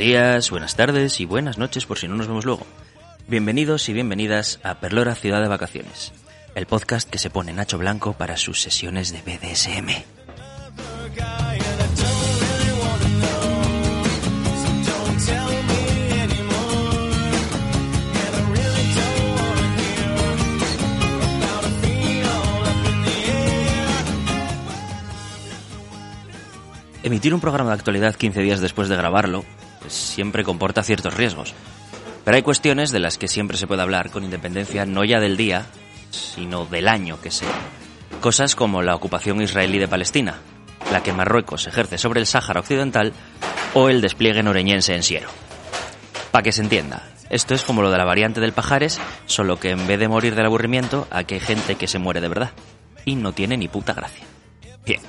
Días, buenas tardes y buenas noches por si no nos vemos luego. Bienvenidos y bienvenidas a Perlora Ciudad de Vacaciones, el podcast que se pone Nacho Blanco para sus sesiones de BDSM. Emitir un programa de actualidad 15 días después de grabarlo siempre comporta ciertos riesgos. Pero hay cuestiones de las que siempre se puede hablar con independencia no ya del día, sino del año que sea. Cosas como la ocupación israelí de Palestina, la que Marruecos ejerce sobre el Sáhara Occidental o el despliegue noreñense en Siero. Para que se entienda, esto es como lo de la variante del Pajares, solo que en vez de morir del aburrimiento, aquí hay gente que se muere de verdad. Y no tiene ni puta gracia. Bien.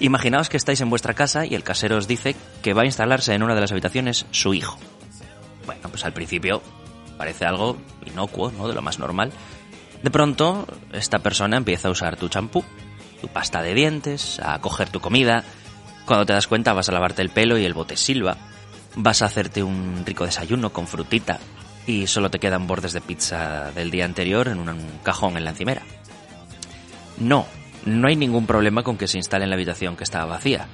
Imaginaos que estáis en vuestra casa y el casero os dice que va a instalarse en una de las habitaciones su hijo. Bueno, pues al principio parece algo inocuo, ¿no? De lo más normal. De pronto, esta persona empieza a usar tu champú, tu pasta de dientes, a coger tu comida. Cuando te das cuenta vas a lavarte el pelo y el bote silba. Vas a hacerte un rico desayuno con frutita y solo te quedan bordes de pizza del día anterior en un cajón en la encimera. No, no hay ningún problema con que se instale en la habitación que estaba vacía.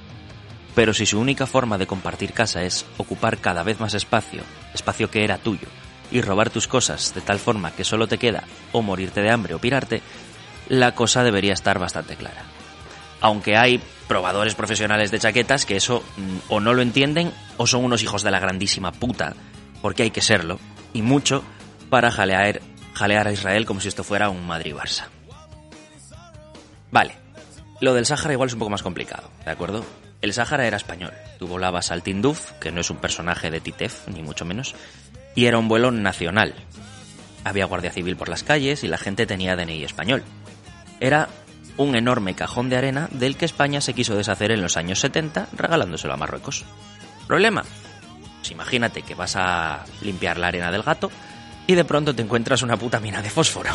Pero si su única forma de compartir casa es ocupar cada vez más espacio, espacio que era tuyo, y robar tus cosas de tal forma que solo te queda o morirte de hambre o pirarte, la cosa debería estar bastante clara. Aunque hay probadores profesionales de chaquetas que eso mm, o no lo entienden o son unos hijos de la grandísima puta, porque hay que serlo, y mucho para jalear, a Israel como si esto fuera un Madrid-Barça. Vale, lo del Sáhara igual es un poco más complicado, ¿de acuerdo? El Sáhara era español. Tú volabas al Tinduf, que no es un personaje de Titef, ni mucho menos, y era un vuelo nacional. Había guardia civil por las calles y la gente tenía DNI español. Era un enorme cajón de arena del que España se quiso deshacer en los años 70 regalándoselo a Marruecos. ¿Problema? Pues imagínate que vas a limpiar la arena del gato y de pronto te encuentras una puta mina de fósforo.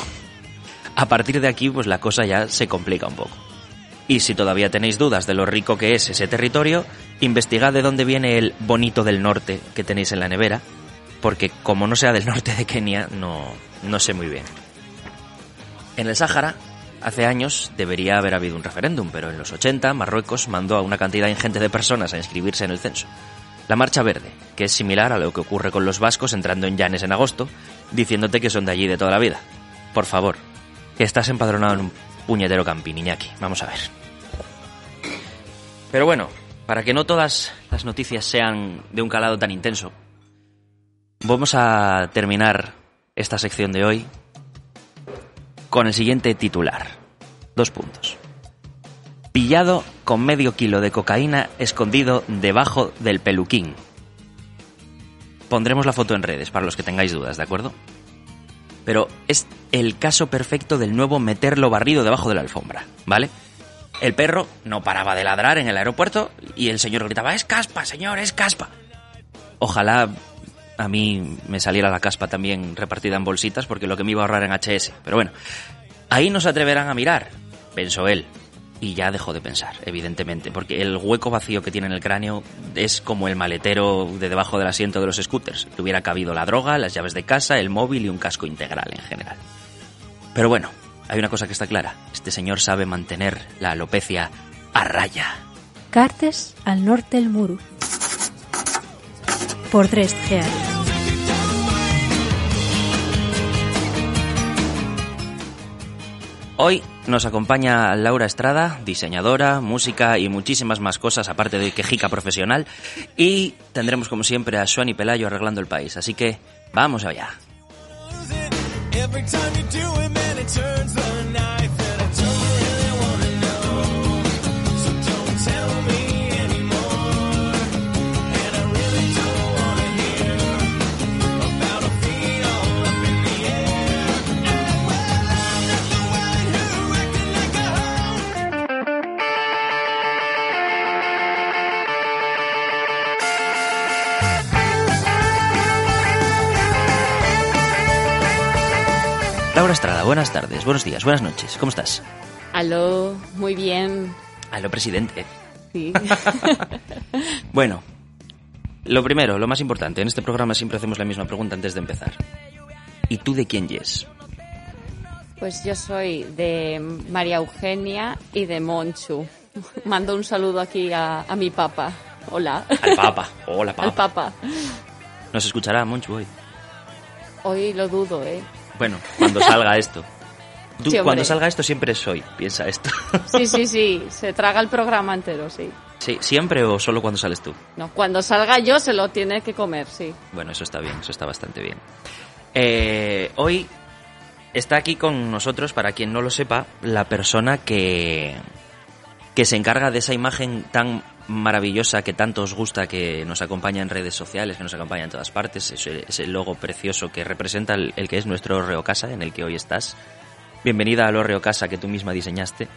A partir de aquí, pues la cosa ya se complica un poco. Y si todavía tenéis dudas de lo rico que es ese territorio, investigad de dónde viene el bonito del norte que tenéis en la nevera, porque como no sea del norte de Kenia, no, no sé muy bien. En el Sáhara, hace años debería haber habido un referéndum, pero en los 80 Marruecos mandó a una cantidad ingente de personas a inscribirse en el censo. La Marcha Verde, que es similar a lo que ocurre con los vascos entrando en Llanes en agosto, diciéndote que son de allí de toda la vida. Por favor, que estás empadronado en un puñetero camping, Iñaki. Vamos a ver. Pero bueno, para que no todas las noticias sean de un calado tan intenso, vamos a terminar esta sección de hoy con el siguiente titular. Dos puntos. Pillado con medio kilo de cocaína escondido debajo del peluquín. Pondremos la foto en redes para los que tengáis dudas, ¿de acuerdo? Pero es el caso perfecto del nuevo meterlo barrido debajo de la alfombra, ¿vale? El perro no paraba de ladrar en el aeropuerto y el señor gritaba, es caspa, señor, es caspa. Ojalá a mí me saliera la caspa también repartida en bolsitas porque lo que me iba a ahorrar en HS. Pero bueno, ahí no se atreverán a mirar, pensó él, y ya dejó de pensar, evidentemente, porque el hueco vacío que tiene en el cráneo es como el maletero de debajo del asiento de los scooters. Le hubiera cabido la droga, las llaves de casa, el móvil y un casco integral en general. Pero bueno, hay una cosa que está clara. Este señor sabe mantener la alopecia a raya. Cartes al norte del muro. Por tres Geares. Hoy nos acompaña Laura Estrada, diseñadora, música y muchísimas más cosas, aparte de quejica profesional. Y tendremos, como siempre, a Suani Pelayo arreglando el país. Así que vamos allá. Laura Estrada, buenas tardes, buenos días, buenas noches. ¿Cómo estás? Aló, muy bien. Aló, presidente. Sí. Bueno, Lo primero, lo más importante, en este programa siempre hacemos la misma pregunta antes de empezar. ¿Y tú de quién yes? Pues yo soy de María Eugenia y de Monchu. Mando un saludo aquí a, a mi papá. Hola. Al Papa. Hola, Papa. Al papá. Nos escuchará Monchu hoy. Hoy lo dudo, ¿eh? Bueno, cuando salga esto. Tú, Sí, cuando salga esto siempre soy, piensa esto. Sí, sí, sí. Se traga el programa entero, sí. sí, siempre o solo cuando sales tú. No, cuando salga yo se lo tiene que comer, sí. Bueno, eso está bien, eso está bastante bien. Eh, hoy está aquí con nosotros, para quien no lo sepa, la persona que, que se encarga de esa imagen tan maravillosa que tanto os gusta, que nos acompaña en redes sociales, que nos acompaña en todas partes, ese, ese logo precioso que representa el, que es nuestro Orreo Casa, en el que hoy estás. Bienvenida al Orreo Casa que tú misma diseñaste.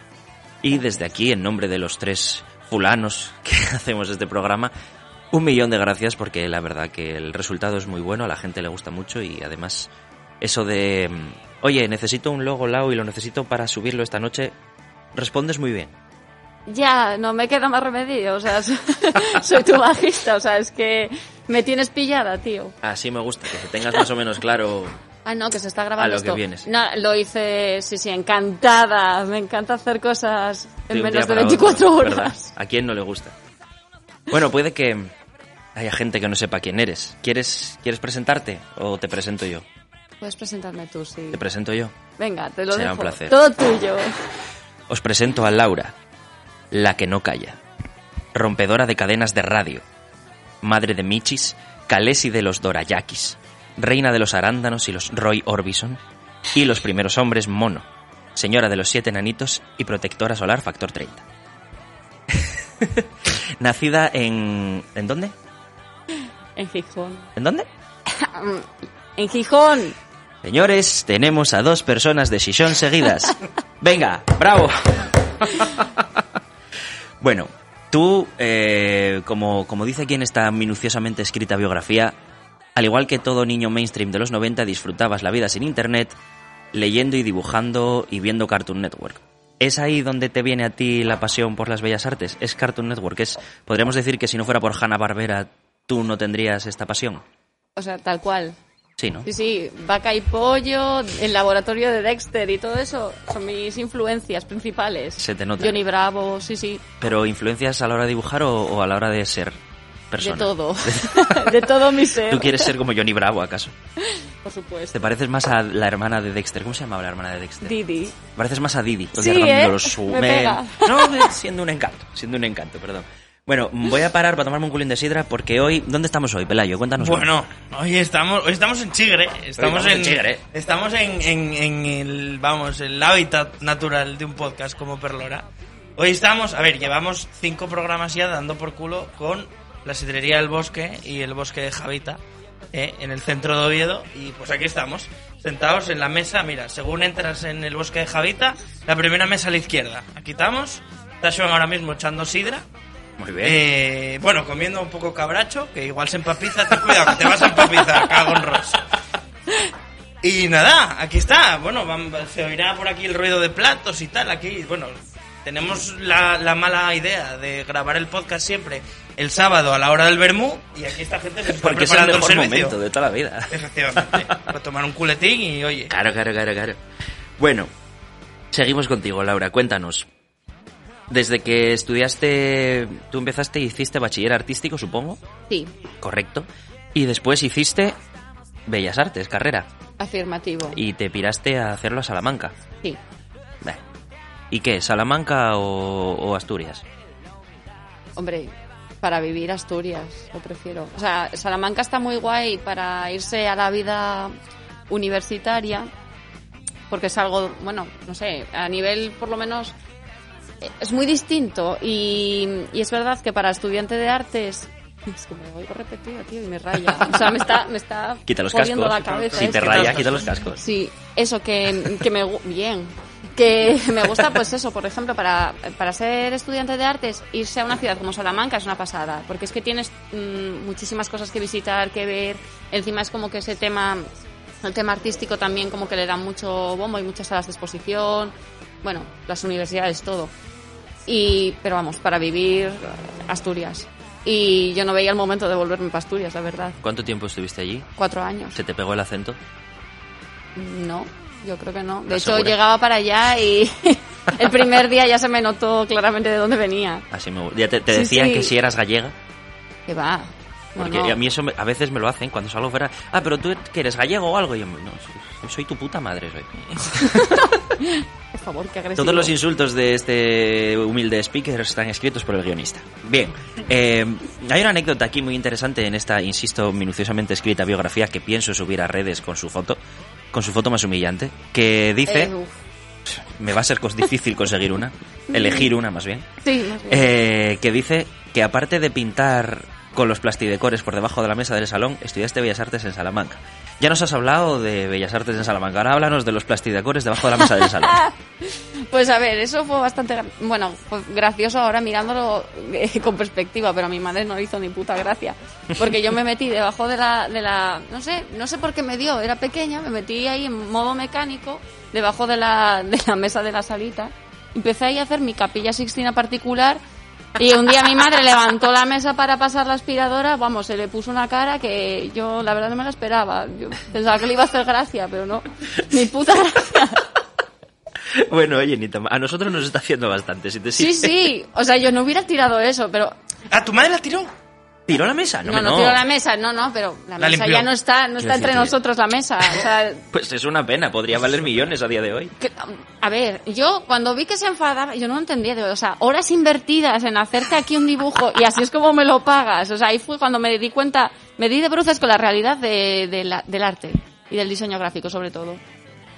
Y desde aquí, en nombre de los tres fulanos que hacemos este programa, un millón de gracias porque la verdad que el resultado es muy bueno, a la gente le gusta mucho y además eso de, mm, oye, necesito un logo Lau y lo necesito para subirlo esta noche, respondes muy bien. Ya, no me queda más remedio, o sea, soy tu bajista, o sea, es que me tienes pillada, tío. Así me gusta, que tengas más o menos claro. Ah, no, que se está grabando A lo que esto. vienes. No, lo hice, sí, sí, encantada. Me encanta hacer cosas en menos de para 24 otro, horas. ¿verdad? ¿A quién no le gusta? Bueno, puede que haya gente que no sepa quién eres. ¿Quieres, ¿quieres presentarte o te presento yo? Puedes presentarme tú, sí. Te presento yo. Venga, te lo Será dejo. un placer. Todo tuyo. Os presento a Laura, la que no calla, rompedora de cadenas de radio, madre de Michis, Kalesi de los Dorayakis, reina de los arándanos y los Roy Orbison, y los primeros hombres mono, señora de los siete enanitos y protectora solar factor 30. Nacida en... ¿En dónde? En Gijón. ¿En dónde? En Gijón. Señores, tenemos a dos personas de Shishon seguidas. Venga, bravo. Bueno, tú, eh, como, como dice aquí en esta minuciosamente escrita biografía, al igual que todo niño mainstream de los 90, disfrutabas la vida sin internet, leyendo y dibujando y viendo Cartoon Network. ¿Es ahí donde te viene a ti la pasión por las bellas artes? ¿Es Cartoon Network? ¿Es, podríamos decir que si no fuera por Hanna-Barbera, tú no tendrías esta pasión? O sea, tal cual. Sí, ¿no? Sí, sí, vaca y pollo, el laboratorio de Dexter y todo eso son mis influencias principales. Se te nota. Johnny Bravo, sí, sí, ¿Pero influencias a la hora de dibujar o, o a la hora de ser persona? de todo. de todo mi ser. ¿Tú quieres ser como Johnny Bravo, acaso? Por supuesto. ¿Te pareces más a la hermana de Dexter? ¿Cómo se llamaba la hermana de Dexter? Didi. Pareces más a Didi. Sí, ¿eh? los Me pega. No, siendo un encanto, siendo un encanto, perdón. Bueno, voy a parar para tomarme un culín de sidra porque hoy... ¿Dónde estamos hoy, Pelayo? Cuéntanos. Bueno, hoy estamos, hoy estamos en Chigre. Estamos, estamos en en, Chigre. Estamos en, en- en el, vamos, el hábitat natural de un podcast como Perlora. Hoy estamos, a ver, llevamos cinco programas ya dando por culo con la sidrería del bosque y el bosque de Javita, eh, en el centro de Oviedo. Y pues aquí estamos, sentados en la mesa. Mira, según entras en el bosque de Javita, la primera mesa a la izquierda. Aquí estamos. Está Joan ahora mismo echando sidra. Muy bien. Eh, bueno, comiendo un poco cabracho, que igual se empapiza, ten cuidado, que te vas a empapizar, cago en rosa. Y nada, aquí está. Bueno, vam- se oirá por aquí el ruido de platos y tal. Aquí, bueno, tenemos la, la mala idea de grabar el podcast siempre el sábado a la hora del vermú y aquí esta gente se está porque es el mejor servicio. momento de toda la vida. Efectivamente, para tomar un culetín y oye. Claro, claro, claro, claro. Bueno, seguimos contigo, Laura. Cuéntanos. Desde que estudiaste, tú empezaste y hiciste bachiller artístico, supongo, Sí, correcto, y después hiciste Bellas Artes, carrera, afirmativo. y te piraste a hacerlo a Salamanca. Sí. ¿Y qué? ¿Salamanca o, o Asturias? Hombre, para vivir Asturias, lo prefiero. O sea, Salamanca está muy guay para irse a la vida universitaria, porque es algo, bueno, no sé, a nivel por lo menos es muy distinto y, y es verdad que para estudiante de artes es que me oigo repetido, tío, y me raya. O sea, me está, me está Quita los jodiendo cascos. la cabeza. si es te raya, quita los cascos. Sí, eso que, que me bien. Que me gusta, pues eso, por ejemplo, para, para ser estudiante de artes, irse a una ciudad como Salamanca es una pasada, porque es que tienes mm, muchísimas cosas que visitar, que ver. Encima es como que ese tema, el tema artístico también como que le da mucho bombo y muchas salas de exposición. Bueno, las universidades, todo. Y, pero vamos, para vivir Asturias. y yo no veía el momento de volverme para Asturias, la verdad. ¿Cuánto tiempo estuviste allí? Cuatro años. ¿Se te pegó el acento? No, yo creo que no. De ¿Estás hecho, segura? llegaba para allá y el primer día ya se me notó claramente de dónde venía. Así me... Ya te, te Sí, decían sí. que si eras gallega. Que va. Porque no. a mí eso me- a veces me lo hacen cuando salgo fuera. Ah, pero tú que eres gallego o algo. Y yo, no, soy, soy tu puta madre. Soy. Por favor, qué agresivo. Todos los insultos de este humilde speaker están escritos por el guionista. Bien, eh, hay una anécdota aquí muy interesante en esta, insisto, minuciosamente escrita biografía que pienso subir a redes con su foto, con su foto más humillante, que dice, Eh, me va a ser difícil conseguir una, elegir una más bien, Sí, más bien. eh, que dice que aparte de pintar con los plastidecores por debajo de la mesa del salón, estudiaste Bellas Artes en Salamanca. Ya nos has hablado de Bellas Artes en Salamanca, ahora háblanos de los plastidecores debajo de la mesa del salón. Pues a ver, eso fue bastante, bueno, fue gracioso ahora mirándolo eh, con perspectiva, pero a mi madre no le hizo ni puta gracia. Porque yo me metí debajo de la, de la, no sé, no sé por qué me dio, era pequeña, me metí ahí en modo mecánico, debajo de la, de la mesa de la salita. Empecé ahí a hacer mi capilla sixtina particular y un día mi madre levantó la mesa para pasar la aspiradora, vamos, se le puso una cara que yo la verdad no me la esperaba. Yo pensaba que le iba a hacer gracia, pero no, ni puta gracia. Bueno, oye, ni a nosotros nos está haciendo bastante. Si te Sí, sirve. sí. O sea, yo no hubiera tirado eso, pero. ¿Ah, tu madre la tiró? ¿Tiró la mesa? No, No, no, no. tiro la mesa, no, no, pero la, La mesa limpió. ya no está, no está entre decir, nosotros la mesa. O sea, Pues es una pena, podría valer millones a día de hoy. que- a ver, yo cuando vi que se enfadaba, yo no entendía, o sea, horas invertidas en hacerte aquí un dibujo y así es como me lo pagas. O sea, ahí fue cuando me di cuenta, me di de bruces con la realidad de, de la- del arte y del diseño gráfico, sobre todo.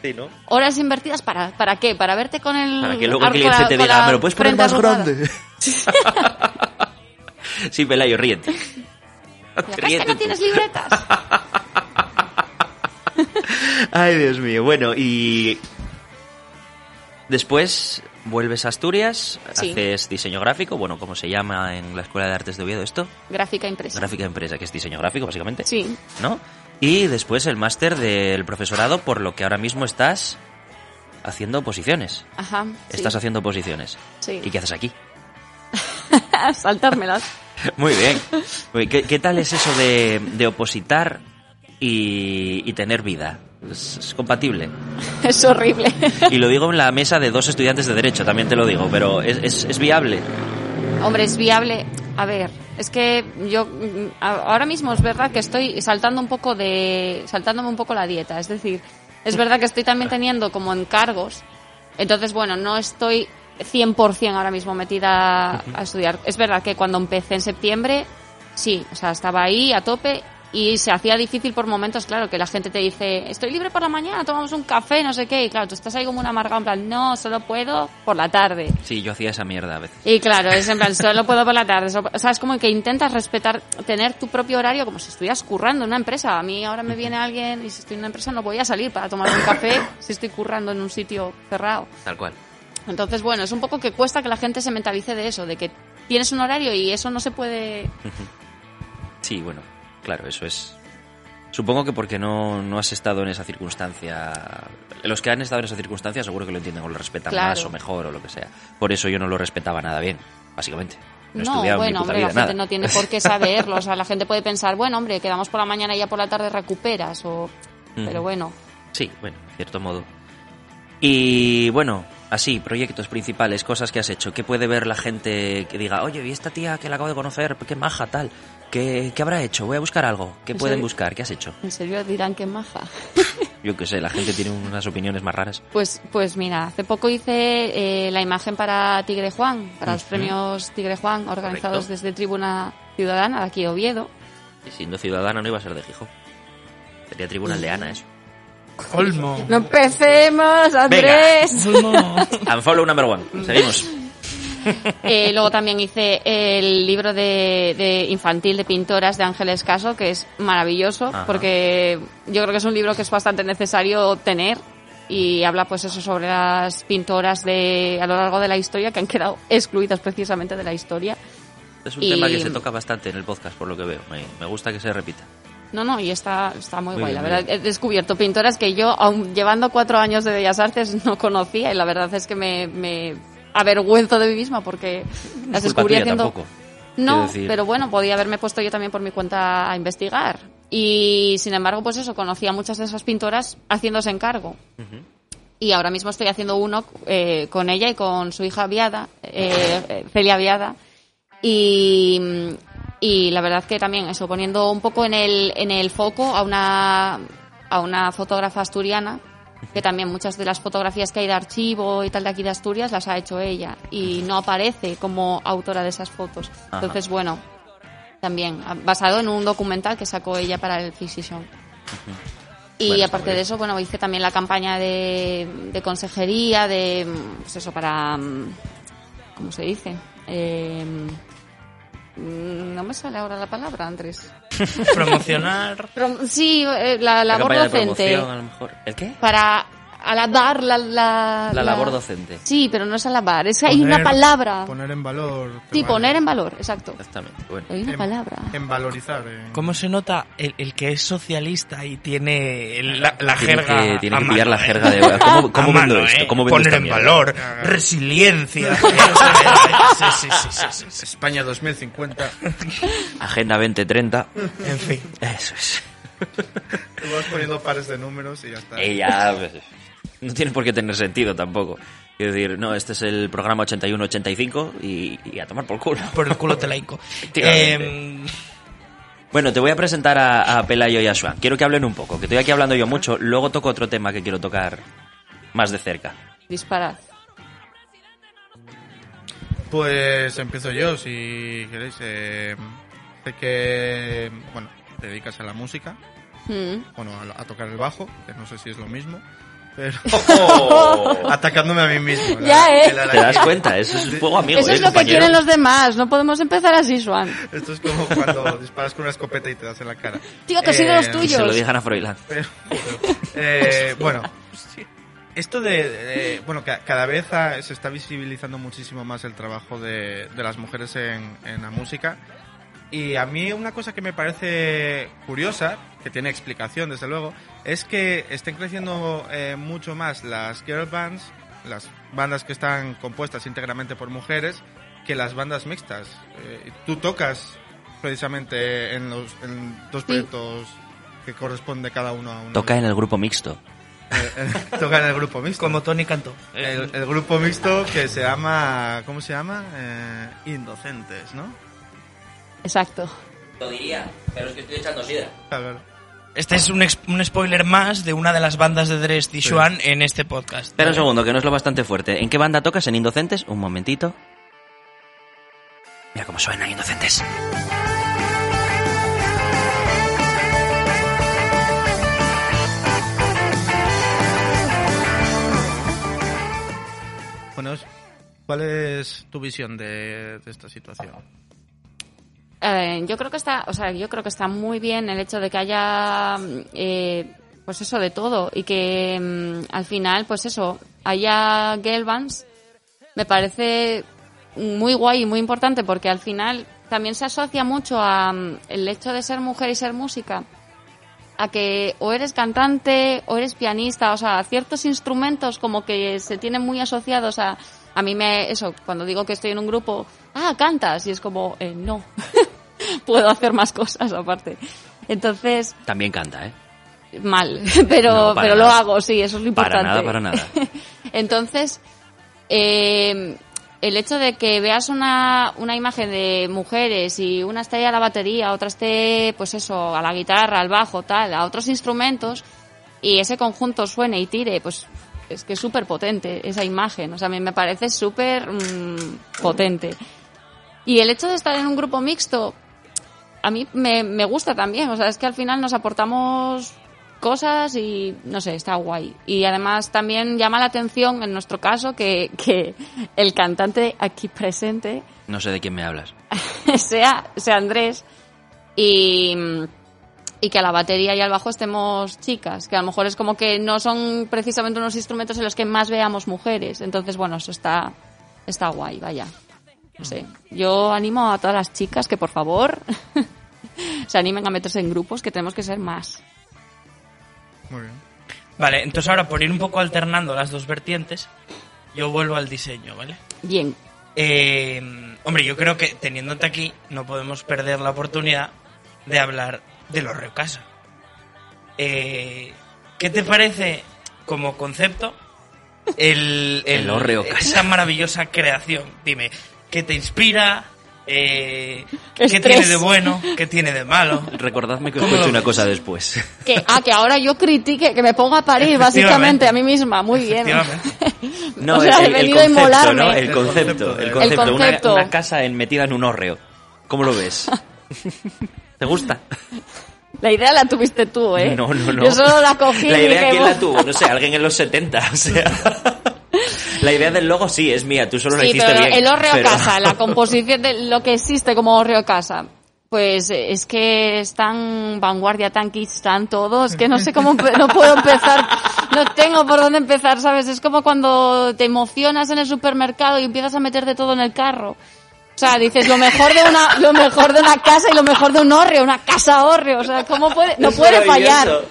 Sí, ¿no? Horas invertidas para, ¿para qué? Para verte con el. Para que luego el cliente te diga, la ¿me lo puedes poner más arrugada". grande? sí, Pelayo, ríete. ¿La que Ríete no tienes libretas? Ay, Dios mío. Bueno, y después vuelves a Asturias, Sí. haces diseño gráfico, bueno, como se llama en la Escuela de Artes de Oviedo esto, Gráfica impresa. gráfica empresa, que es diseño gráfico básicamente, Sí. ¿no? Y después el máster del profesorado, por lo que ahora mismo estás haciendo oposiciones. Ajá. sí. Estás haciendo oposiciones. Sí. ¿Y qué haces aquí? Saltármelas. Muy bien. ¿Qué, qué tal es eso de, de opositar y, y tener vida? ¿Es, es compatible? Es horrible. Y lo digo en la mesa de dos estudiantes de Derecho, también te lo digo, pero ¿es, es, es viable? Hombre, es viable. A ver, es que yo ahora mismo es verdad que estoy saltando un poco de. saltándome un poco la dieta. Es decir, es verdad que estoy también teniendo como encargos. Entonces, bueno, no estoy 100% ahora mismo metida a estudiar. Es verdad que cuando empecé en septiembre, sí, o sea, estaba ahí a tope y se hacía difícil por momentos, claro, que la gente te dice, estoy libre por la mañana, tomamos un café, no sé qué, y claro, tú estás ahí como una amargado, en plan, no, solo puedo por la tarde. Sí, yo hacía esa mierda a veces. Y claro, es en plan, solo puedo por la tarde. solo- O sea, es como que intentas respetar, tener tu propio horario como si estuvieras currando en una empresa. A mí ahora me viene alguien y si estoy en una empresa no voy a salir para tomar un café si estoy currando en un sitio cerrado. Tal cual. Entonces, bueno, es un poco que cuesta que la gente se mentalice de eso, de que tienes un horario y eso no se puede... Sí, bueno, claro, eso es... Supongo que porque no, no has estado en esa circunstancia... Los que han estado en esa circunstancia seguro que lo entienden o lo respetan Claro. más o mejor o lo que sea. Por eso yo no lo respetaba nada bien, básicamente. No, No, bueno, hombre, la gente no tiene por qué saberlo. O sea, la gente puede pensar, bueno, hombre, quedamos por la mañana y ya por la tarde recuperas. O... Pero bueno, Sí, bueno, en cierto modo. Y bueno, así, proyectos principales, cosas que has hecho. ¿Qué puede ver la gente que diga, oye, ¿y esta tía que la acabo de conocer? Qué maja, tal. ¿Qué, qué habrá hecho? Voy a buscar algo. ¿Qué ¿En pueden serio? buscar? ¿Qué has hecho? en serio dirán que maja. Yo qué sé, la gente tiene unas opiniones más raras. Pues, pues mira, hace poco hice eh, la imagen para Tigre Juan, para los Ujú. premios Tigre Juan, organizados Correcto. desde Tribuna Ciudadana, de aquí Oviedo. Y siendo ciudadano no iba a ser de Gijón. Sería tribuna aldeana eso. Olmo. ¡No empecemos, Andrés! Olmo. Unfollow number one. Seguimos. Eh, luego también hice el libro de, de infantil de pintoras de Ángeles Caso, que es maravilloso, Ajá. porque yo creo que es un libro que es bastante necesario tener y habla pues eso sobre las pintoras de a lo largo de la historia que han quedado excluidas precisamente de la historia. Es un Y- tema que se toca bastante en el podcast, por lo que veo. Me, me gusta que se repita. No, no, y está, está muy, Muy guay, bien, la verdad. He descubierto pintoras que yo, aun llevando cuatro años de Bellas Artes, no conocía y la verdad es que me, me avergüenzo de mí misma porque las descubrí haciendo... tampoco. No, pero bueno, podía haberme puesto yo también por mi cuenta a investigar. Y sin embargo, pues eso, conocí a muchas de esas pintoras haciéndose encargo. Y ahora mismo estoy haciendo uno eh, con ella y con su hija Viada, eh, Celia Viada. Y, y la verdad que también eso, poniendo un poco en el, en el foco a una, a una fotógrafa asturiana, que también muchas de las fotografías que hay de archivo y tal de aquí de Asturias las ha hecho ella y no aparece como autora de esas fotos. Ajá. Entonces, bueno, también ah, basado en un documental que sacó ella para el Physician. Y Bueno, está aparte de eso, bueno, hice también la campaña de, de consejería, de, pues eso, para, mm, ¿cómo se dice? Eh, no me sale ahora la palabra, Andrés. Promocionar. Pro- sí, eh, la La labor docente. a lo mejor. ¿El qué? Para alabar la, la, La labor docente. Sí, pero no es alabar, es que hay una Poner- palabra. Poner en valor. sí, vale. poner en valor, exacto. Exactamente. Bueno. Hay una En- palabra. En valorizar. en- ¿Cómo se nota el, el que es socialista y tiene el- la, la Tiene jerga? que, tiene a que pillar mano, la ¿eh? jerga de... ¿Cómo, cómo vendo mano, esto? ¿eh? ¿Cómo vendo Poner esta en mierda? valor, resiliencia. sí, sí, sí, sí, sí, sí. España 2050. Agenda 2030. En fin. Eso es. Tú vas poniendo pares de números y ya está. Ella pues, no tiene por qué tener sentido tampoco. Quiero decir, no, este es el programa 81-85 y, y a tomar por culo. Por el culo te la hinco. Em, Bueno, te voy a presentar a, a Pelayo y a Swan. Quiero que hablen un poco, que estoy aquí hablando yo mucho. Luego toco otro tema que quiero tocar más de cerca. Disparad. Pues empiezo yo, si queréis. Eh, sé que, bueno, te dedicas a la música, Mm. bueno, a, a tocar el bajo, que no sé si es lo mismo, pero Oh. atacándome a mí mismo. la- Ya, ¿eh? el ¿Te das cuenta? Eso es fuego amigo. Eso ¿eh, es lo que quieren los demás, no podemos empezar así, Swan. Esto es como cuando disparas con una escopeta y te das en la cara. Tío, que sigo los Eh, Y tuyos. se lo digan a Froilán. Pero, eh, bueno, esto de, de- bueno, ca- cada vez se está visibilizando muchísimo más el trabajo de, de las mujeres en, en la música. Y a mí una cosa que me parece curiosa, que tiene explicación desde luego, es que estén creciendo eh, mucho más las girl bands, las bandas que están compuestas íntegramente por mujeres, que las bandas mixtas. Eh, tú tocas precisamente en los en dos proyectos que corresponde cada uno a uno. Toca en el grupo mixto. Eh, eh, toca en el grupo mixto. como Tony cantó. el, el grupo mixto que se llama, ¿cómo se llama? Eh, Indocentes, ¿no? Exacto. Lo diría, pero es que estoy echando sidra. Claro. Este es un, un spoiler más de una de las bandas de Dres y Swan en este podcast. Espera un segundo, que no es lo bastante fuerte. ¿En qué banda tocas? ¿En Indocentes? Un momentito. Mira cómo suena Indocentes. Bueno, ¿cuál es tu visión de, de esta situación? Eh, yo creo que está, o sea, yo creo que está muy bien el hecho de que haya, mm, eh, pues eso de todo y que mm, al final, pues eso, haya girl me parece muy guay y muy importante porque al final también se asocia mucho a mm, el hecho de ser mujer y ser música a que o eres cantante o eres pianista, o sea, ciertos instrumentos como que se tienen muy asociados a a mí me eso cuando digo que estoy en un grupo, ah, cantas y es como eh, no. Puedo hacer más cosas aparte. Entonces, También canta, ¿eh? mal, pero No, para pero lo hago, sí, eso es lo Para importante. nada, para nada. Entonces, eh, el hecho de que veas una, una imagen de mujeres y una esté a la batería, otra esté, pues eso, a la guitarra, al bajo, tal, a otros instrumentos, y ese conjunto suene y tire, pues es que es súper potente esa imagen. O sea, a mí me parece súper mm, potente. Y el hecho de estar en un grupo mixto, a mí me, me gusta también. O sea, es que al final nos aportamos cosas y no sé, está guay. Y además también llama la atención en nuestro caso que, que el cantante aquí presente No sé de quién me hablas. sea, sea Andrés y, y que a la batería y al bajo estemos chicas, que a lo mejor es como que no son precisamente unos instrumentos en los que más veamos mujeres. Entonces, bueno, eso está, está guay, vaya. No sé. Yo animo a todas las chicas que por favor se animen a meterse en grupos, que tenemos que ser más. Muy bien. Vale, entonces ahora por ir un poco alternando las dos vertientes, yo vuelvo al diseño, ¿vale? Bien. Eh, hombre, yo creo que teniéndote aquí no podemos perder la oportunidad de hablar de los Casa. Eh, ¿Qué te parece como concepto el, El Hórreo Casa. esa maravillosa creación? Dime, ¿qué te inspira? Eh, ¿Qué tiene de bueno? ¿Qué tiene de malo? Recordadme que os ¿Cómo cuento una cosa después. Que, ah, que ahora yo critique, que me ponga a parir, básicamente, a mí misma. Muy bien. No, O sea, el, he el venido a concepto, inmolarme. ¿no? El El concepto, concepto, el el concepto. Una- concepto. Una, casa en- metida en un hórreo. ¿Cómo lo ves? ¿Te gusta? La idea la tuviste tú, ¿eh? No, no, no. Yo solo la cogí La y idea, dije, ¿quién la tuvo? No sé, alguien en los 70, o sea... La idea del logo sí, es mía, tú solo la Sí, hiciste pero bien. el hórreo pero- casa, la composición de lo que existe como hórreo casa, pues eh, es que es tan vanguardia, tan kitsch, tan todo, es que no sé cómo, no puedo empezar, no tengo por dónde empezar, ¿sabes? Es como cuando te emocionas en el supermercado y empiezas a meterte todo en el carro. O sea, dices lo mejor de una, lo mejor de una casa y lo mejor de un hórreo, una casa hórreo, o sea, ¿cómo puede, no Es puede fallar.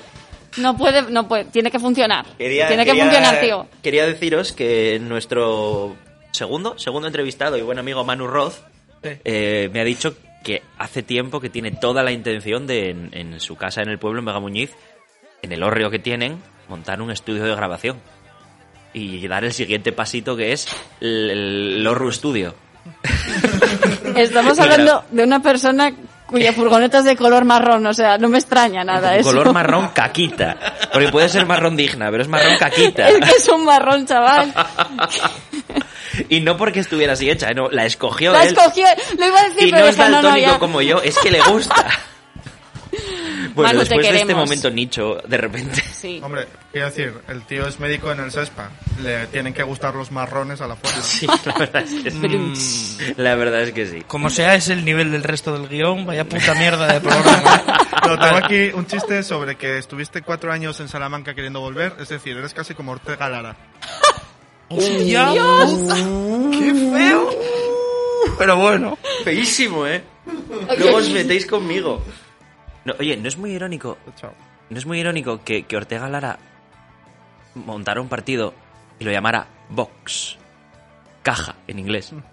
No puede, no puede, tiene que funcionar. Quería- tiene que quería- funcionar, tío. Quería deciros que nuestro segundo, segundo entrevistado y buen amigo Manu Roth eh, me ha dicho que hace tiempo que tiene toda la intención de, en, en su casa en el pueblo, en Vega Muñiz, en el hórreo que tienen, montar un estudio de grabación. Y dar el siguiente pasito que es el, el Horror Studio. Estamos hablando de una persona cuya furgoneta es de color marrón, o sea, no me extraña nada eso. Color marrón caquita. Porque puede ser marrón digna, pero es marrón caquita. Es que es un marrón, chaval. Y no porque estuviera así hecha, no, la escogió La él. escogió, lo iba a decir, Y pero no es dije, no, no, como yo, es que le gusta. Bueno, Manu, te después de este momento nicho, de repente. Sí. Hombre, quiero decir, el tío es médico en el SESPA. Le tienen que gustar los marrones a la fuerza. Sí, la verdad es que sí. La verdad es que sí. Como sea, es el nivel del resto del guion. Vaya puta mierda de programa. Pero tengo aquí un chiste sobre que estuviste cuatro años en Salamanca queriendo volver. Es decir, eres casi como Ortega Lara. ¡Hostia! ¡Qué feo! Pero bueno. Feísimo, ¿eh? Luego os metéis conmigo. No, oye, ¿no es muy irónico? Chao. ¿No es muy irónico que, que Ortega Lara montara un partido y lo llamara Vox? Caja, en inglés.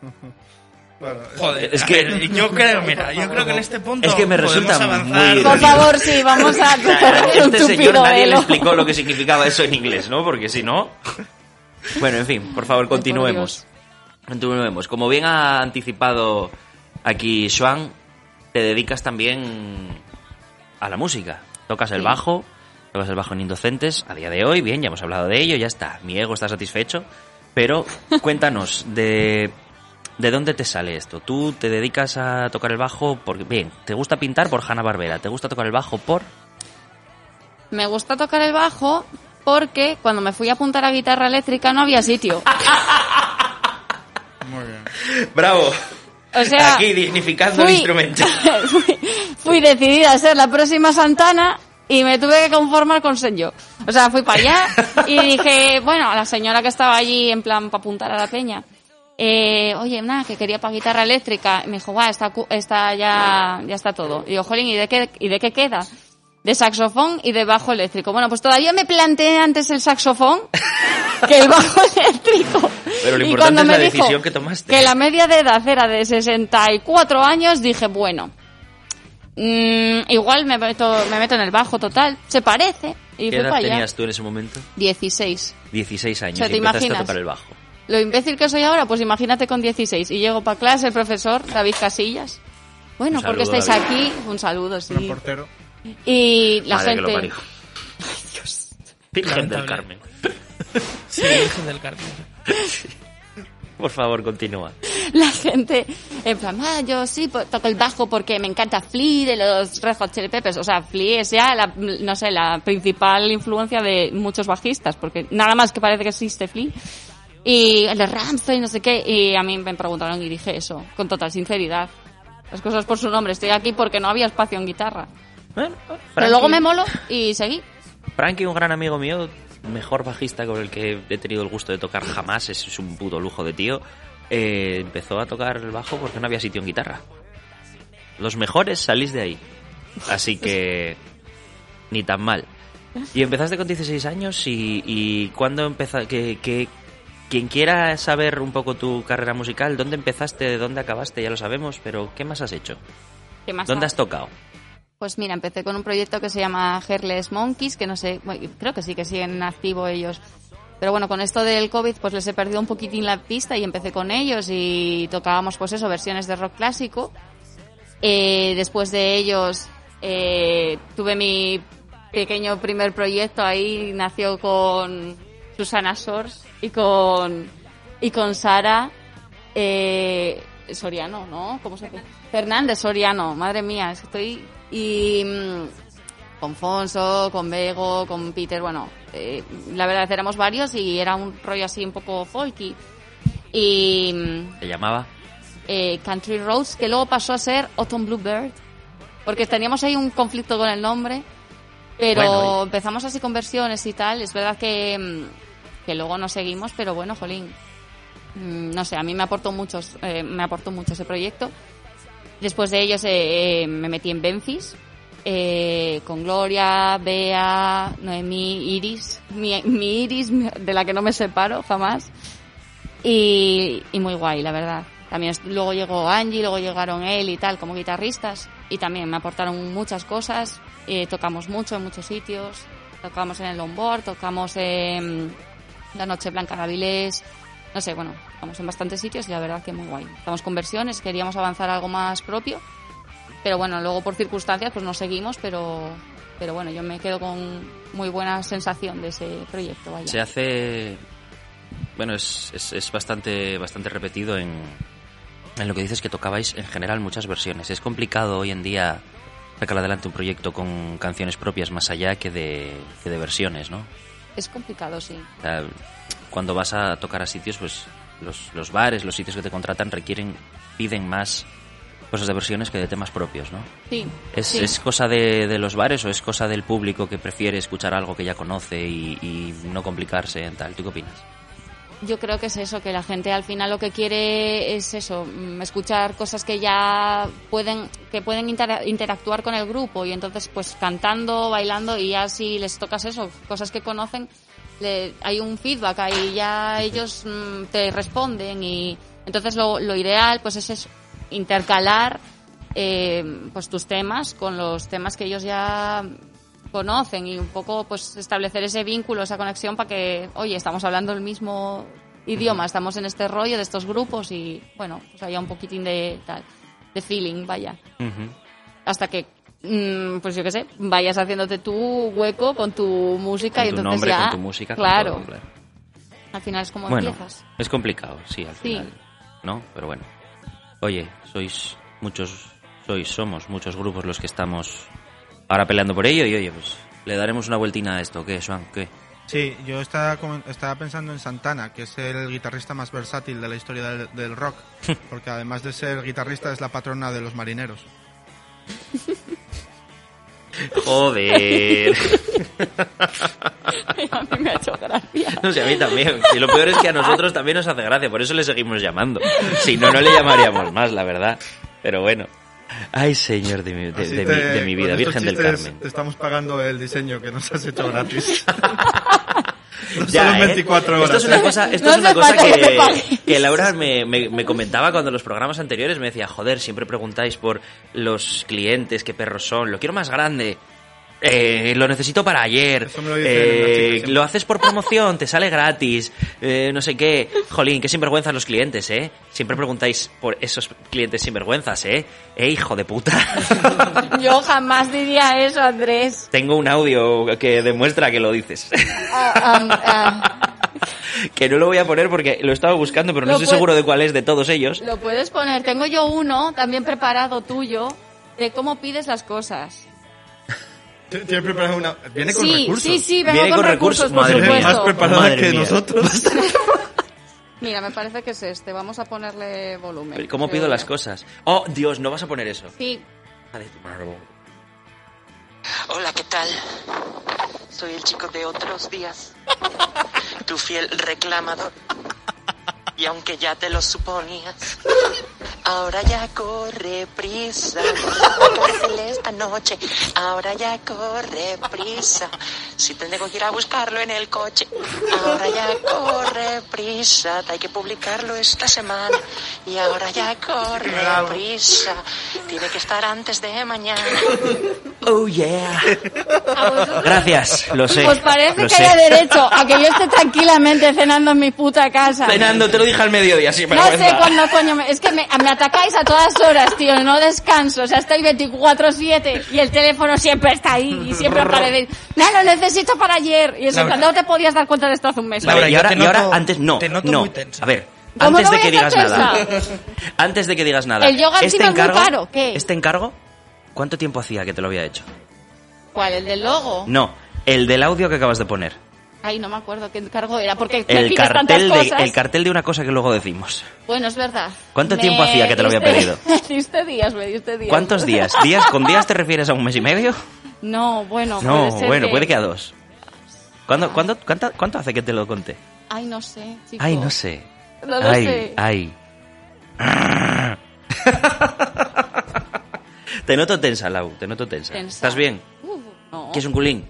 Bueno, Joder, Es que- yo creo, mira, yo creo que en este punto Es que me resulta avanzar. muy Por favor, sí, vamos a este señor nadie le explicó lo que significaba eso en inglés, ¿no? Porque si no... Bueno, en fin, por favor, continuemos. Continuemos. Como bien ha anticipado aquí Joan, te dedicas también a la música. Tocas el Sí. bajo, tocas el bajo en Indocentes a día de hoy, bien, ya hemos hablado de ello, ya está, mi ego está satisfecho. Pero cuéntanos, de, ¿de dónde te sale esto? ¿Tú te dedicas a tocar el bajo porque, bien, te gusta pintar por Hanna Barbera, te gusta tocar el bajo por... Me gusta tocar el bajo porque cuando me fui a apuntar a guitarra eléctrica no había sitio. muy bien. ¡Bravo! O sea, Aquí dignificando el instrumento. fui, fui decidida a ser la próxima Santana y me tuve que conformar con ser yo. O sea, fui para allá y dije, bueno, a la señora que estaba allí en plan para apuntar a la peña, eh, oye, nada, que quería para guitarra eléctrica. Y me dijo, va, está, está ya, ya está todo. Y digo, jolín, ¿y de qué, y de qué queda? De saxofón y de bajo eléctrico. Bueno, pues todavía me planteé antes el saxofón que el bajo eléctrico. Pero lo Y importante cuando es me la dijo decisión que tomaste. Que la media de edad era de 64 años, dije, bueno, mm, igual me meto, me meto en el bajo total. Se parece. Y ¿Qué edad para allá. tenías tú en ese momento? 16. 16 años O sea, y ¿te imaginas? a tocar el bajo. Lo imbécil que soy ahora, pues imagínate con 16. Y llego para clase el profesor David Casillas. Bueno, porque estáis David. aquí. Un saludo, sí. portero. Y la Madre que lo gente... parió. Virgen del. Carmen. Sí, Virgen del Carmen. Por favor, continúa. la gente en plan, ah, yo sí pues, toco el bajo porque me encanta Flea de los Red Hot Chili Peppers. O sea, Flea es ya la, no sé, la principal influencia de muchos bajistas, porque nada más que parece que existe Flea. Y el de Ramstein, no sé qué, y a mí me preguntaron y dije eso, con total sinceridad. Las cosas por su nombre, estoy aquí porque no había espacio en guitarra. Bueno, Pero luego me molo y seguí. Frankie, un gran amigo mío, mejor bajista con el que he tenido el gusto de tocar jamás, es, es un puto lujo de tío, eh, empezó a tocar el bajo porque no había sitio en guitarra. Los mejores salís de ahí. Así que ni tan mal. Y empezaste con 16 años y, y ¿cuándo empezaste? ¿Qué, qué, quien quiera saber un poco tu carrera musical, dónde empezaste, dónde acabaste, ya lo sabemos, pero ¿qué más has hecho? ¿Qué más ¿Dónde ha- has tocado? Pues mira, empecé con un proyecto que se llama Hairless Monkeys, que no sé, bueno, creo que sí que siguen en activo ellos. Pero bueno, con esto del COVID, pues les he perdido un poquitín la pista y empecé con ellos y tocábamos, pues eso, versiones de rock clásico. Eh, después de ellos, eh, tuve mi pequeño primer proyecto ahí, nació con Susana Sors y con, y con Sara eh, Soriano, ¿no? ¿Cómo se? Fernández Soriano, madre mía, estoy... Y mm, con Fonso, con Bego, con Peter, bueno, eh, la verdad éramos varios y era un rollo así un poco folky. Y mm, ¿Te llamaba? eh, Country Roads, que luego pasó a ser Autumn Bluebird, porque teníamos ahí un conflicto con el nombre, pero Bueno, empezamos así con versiones y tal, es verdad que, mm, que luego no seguimos, pero bueno, jolín, no sé, a mí me aportó mucho, eh, me aportó mucho ese proyecto. Después de ellos eh, eh, me metí en Memphis, eh, con Gloria, Bea, Noemí, Iris, mi, mi Iris de la que no me separo jamás. Y, y muy guay, la verdad. También luego llegó Angie, luego llegaron él y tal como guitarristas y también me aportaron muchas cosas. Eh, tocamos mucho en muchos sitios. Tocamos en el Lombard, tocamos en la Noche Blanca de Avilés. No sé, bueno, tocamos en bastantes sitios y la verdad que muy guay. Estamos con versiones, queríamos avanzar algo más propio. Pero bueno, luego por circunstancias pues no seguimos, pero, pero bueno, yo me quedo con muy buena sensación de ese proyecto. Vaya. Se hace. Bueno, es, es, es bastante, bastante repetido en, en lo que dices que tocabais en general muchas versiones. Es complicado hoy en día sacar adelante un proyecto con canciones propias más allá que de, que de versiones, ¿no? Es complicado, sí. Sea, cuando vas a tocar a sitios, pues los, los bares, los sitios que te contratan requieren, piden más cosas de versiones que de temas propios, ¿no? Sí. ¿Es, sí. ¿Es cosa de, de los bares o es cosa del público que prefiere escuchar algo que ya conoce y, y no complicarse en tal? ¿Tú qué opinas? Yo creo que es eso, que la gente al final lo que quiere es eso, mm, escuchar cosas que ya pueden, que pueden intera- interactuar con el grupo y entonces pues cantando, bailando y ya si les tocas eso, cosas que conocen, le- hay un feedback ahí, ya ellos mm, te responden y entonces lo, lo ideal pues es eso, intercalar eh, pues tus temas con los temas que ellos ya conocen y un poco pues establecer ese vínculo, esa conexión para que, oye, estamos hablando el mismo idioma, estamos en este rollo de estos grupos y bueno, pues haya un poquitín de tal, de feeling, vaya. Hasta que mm, pues yo qué sé, vayas haciéndote tu hueco con tu música y tu entonces nombre, ya con tu música, claro. al final es como Bueno, empiezas. es complicado, sí, al Sí. final. ¿No? Pero bueno. Oye, sois muchos, sois, somos muchos grupos los que estamos ahora peleando por ello y oye, pues le daremos una vueltina a esto. ¿Qué, Swan? ¿Qué? Sí, yo estaba, estaba pensando en Santana, que es el guitarrista más versátil de la historia del, del rock, porque además de ser guitarrista es la patrona de los marineros. Joder. a mí me ha hecho gracia. No sé, a mí también. Y lo peor es que a nosotros también nos hace gracia, por eso le seguimos llamando. Si no, no le llamaríamos más, la verdad. Pero bueno. Ay, señor de mi, de, Así de te- mi, de mi vida, Virgen del Carmen. te Estamos pagando el diseño que nos has hecho gratis. no Ya, solo en ¿eh? 24 horas. Esto es una ¿eh? cosa, esto No es una cosa que que Laura me, me- me comentaba cuando en los programas anteriores me decía, joder, siempre preguntáis por los clientes, qué perros son, lo quiero más grande. Eh, lo necesito para ayer. Eso me lo Eh, lo haces por promoción, te sale gratis. eh, no sé qué. Jolín, qué sinvergüenzas los clientes, ¿eh? Siempre preguntáis por esos clientes sinvergüenzas, ¿eh? Eh, hijo de puta. Yo jamás diría eso, Andrés. Tengo un audio que demuestra que lo dices. Ah, ah, ah. que no lo voy a poner porque lo estaba buscando, pero no estoy seguro de cuál es de todos ellos. Lo puedes poner. Tengo yo uno también preparado tuyo de cómo pides las cosas. Tiene preparado una... Viene con sí, recursos. sí, sí, vengo Viene con, con recursos, recursos, por mía. Más supuesto. preparada Madre que mía. nosotros. Mira, me parece que es este. Vamos a ponerle volumen. ¿Cómo Creo pido las cosas? Oh, Dios, no vas a poner eso. Sí, madre. Hola, ¿qué tal? Soy el chico de otros días. Tu fiel reclamador. Y aunque ya te lo suponías, Ahora ya corre prisa. Esta noche. Ahora ya corre prisa. Si tengo que ir a buscarlo en el coche. Ahora ya corre prisa. Hay que publicarlo esta semana. Y ahora ya corre prisa. Tiene que estar antes de mañana. Oh, yeah. Gracias, lo sé. Pues parece lo que sé. haya derecho a que yo esté tranquilamente cenando en mi puta casa. Cenando, te lo dije al mediodía, sí, No sé cuándo coño me... Es que me, me atacáis a todas horas, tío, no descanso. O sea, estoy 24-7 y el teléfono siempre está ahí y siempre aparece. No, lo necesito para ayer. Y eso, no te podías dar cuenta de esto hace un mes. Laura, y ahora, y ahora antes, no, te noto no. muy tensa. A ver, ¿Cómo antes no de que digas nada. Antes de que digas nada. El yoga este encima es muy encargo, caro, ¿qué? Este encargo, ¿cuánto tiempo hacía que te lo había hecho? ¿Cuál? ¿El del logo? No, el del audio que acabas de poner. Ay, no me acuerdo qué encargo era, porque El cartel, de, cosas. el cartel de una cosa que luego decimos. Bueno, es verdad. ¿Cuánto Me tiempo hacía que te lo había pedido? Me diste días, me diste días. ¿Cuántos días? ¿Días? ¿Con días te refieres a un mes y medio? No, bueno, No, puede ser bueno, que... puede que a dos. ¿Cuándo, cuándo, cuánta- ¿Cuánto hace que te lo conté? Ay, no sé, chico. Ay, no sé. No lo ay, sé. ay. te noto tensa, Lau, te noto tensa. Tensa. ¿Estás bien? Uh, no. ¿Quieres un culín?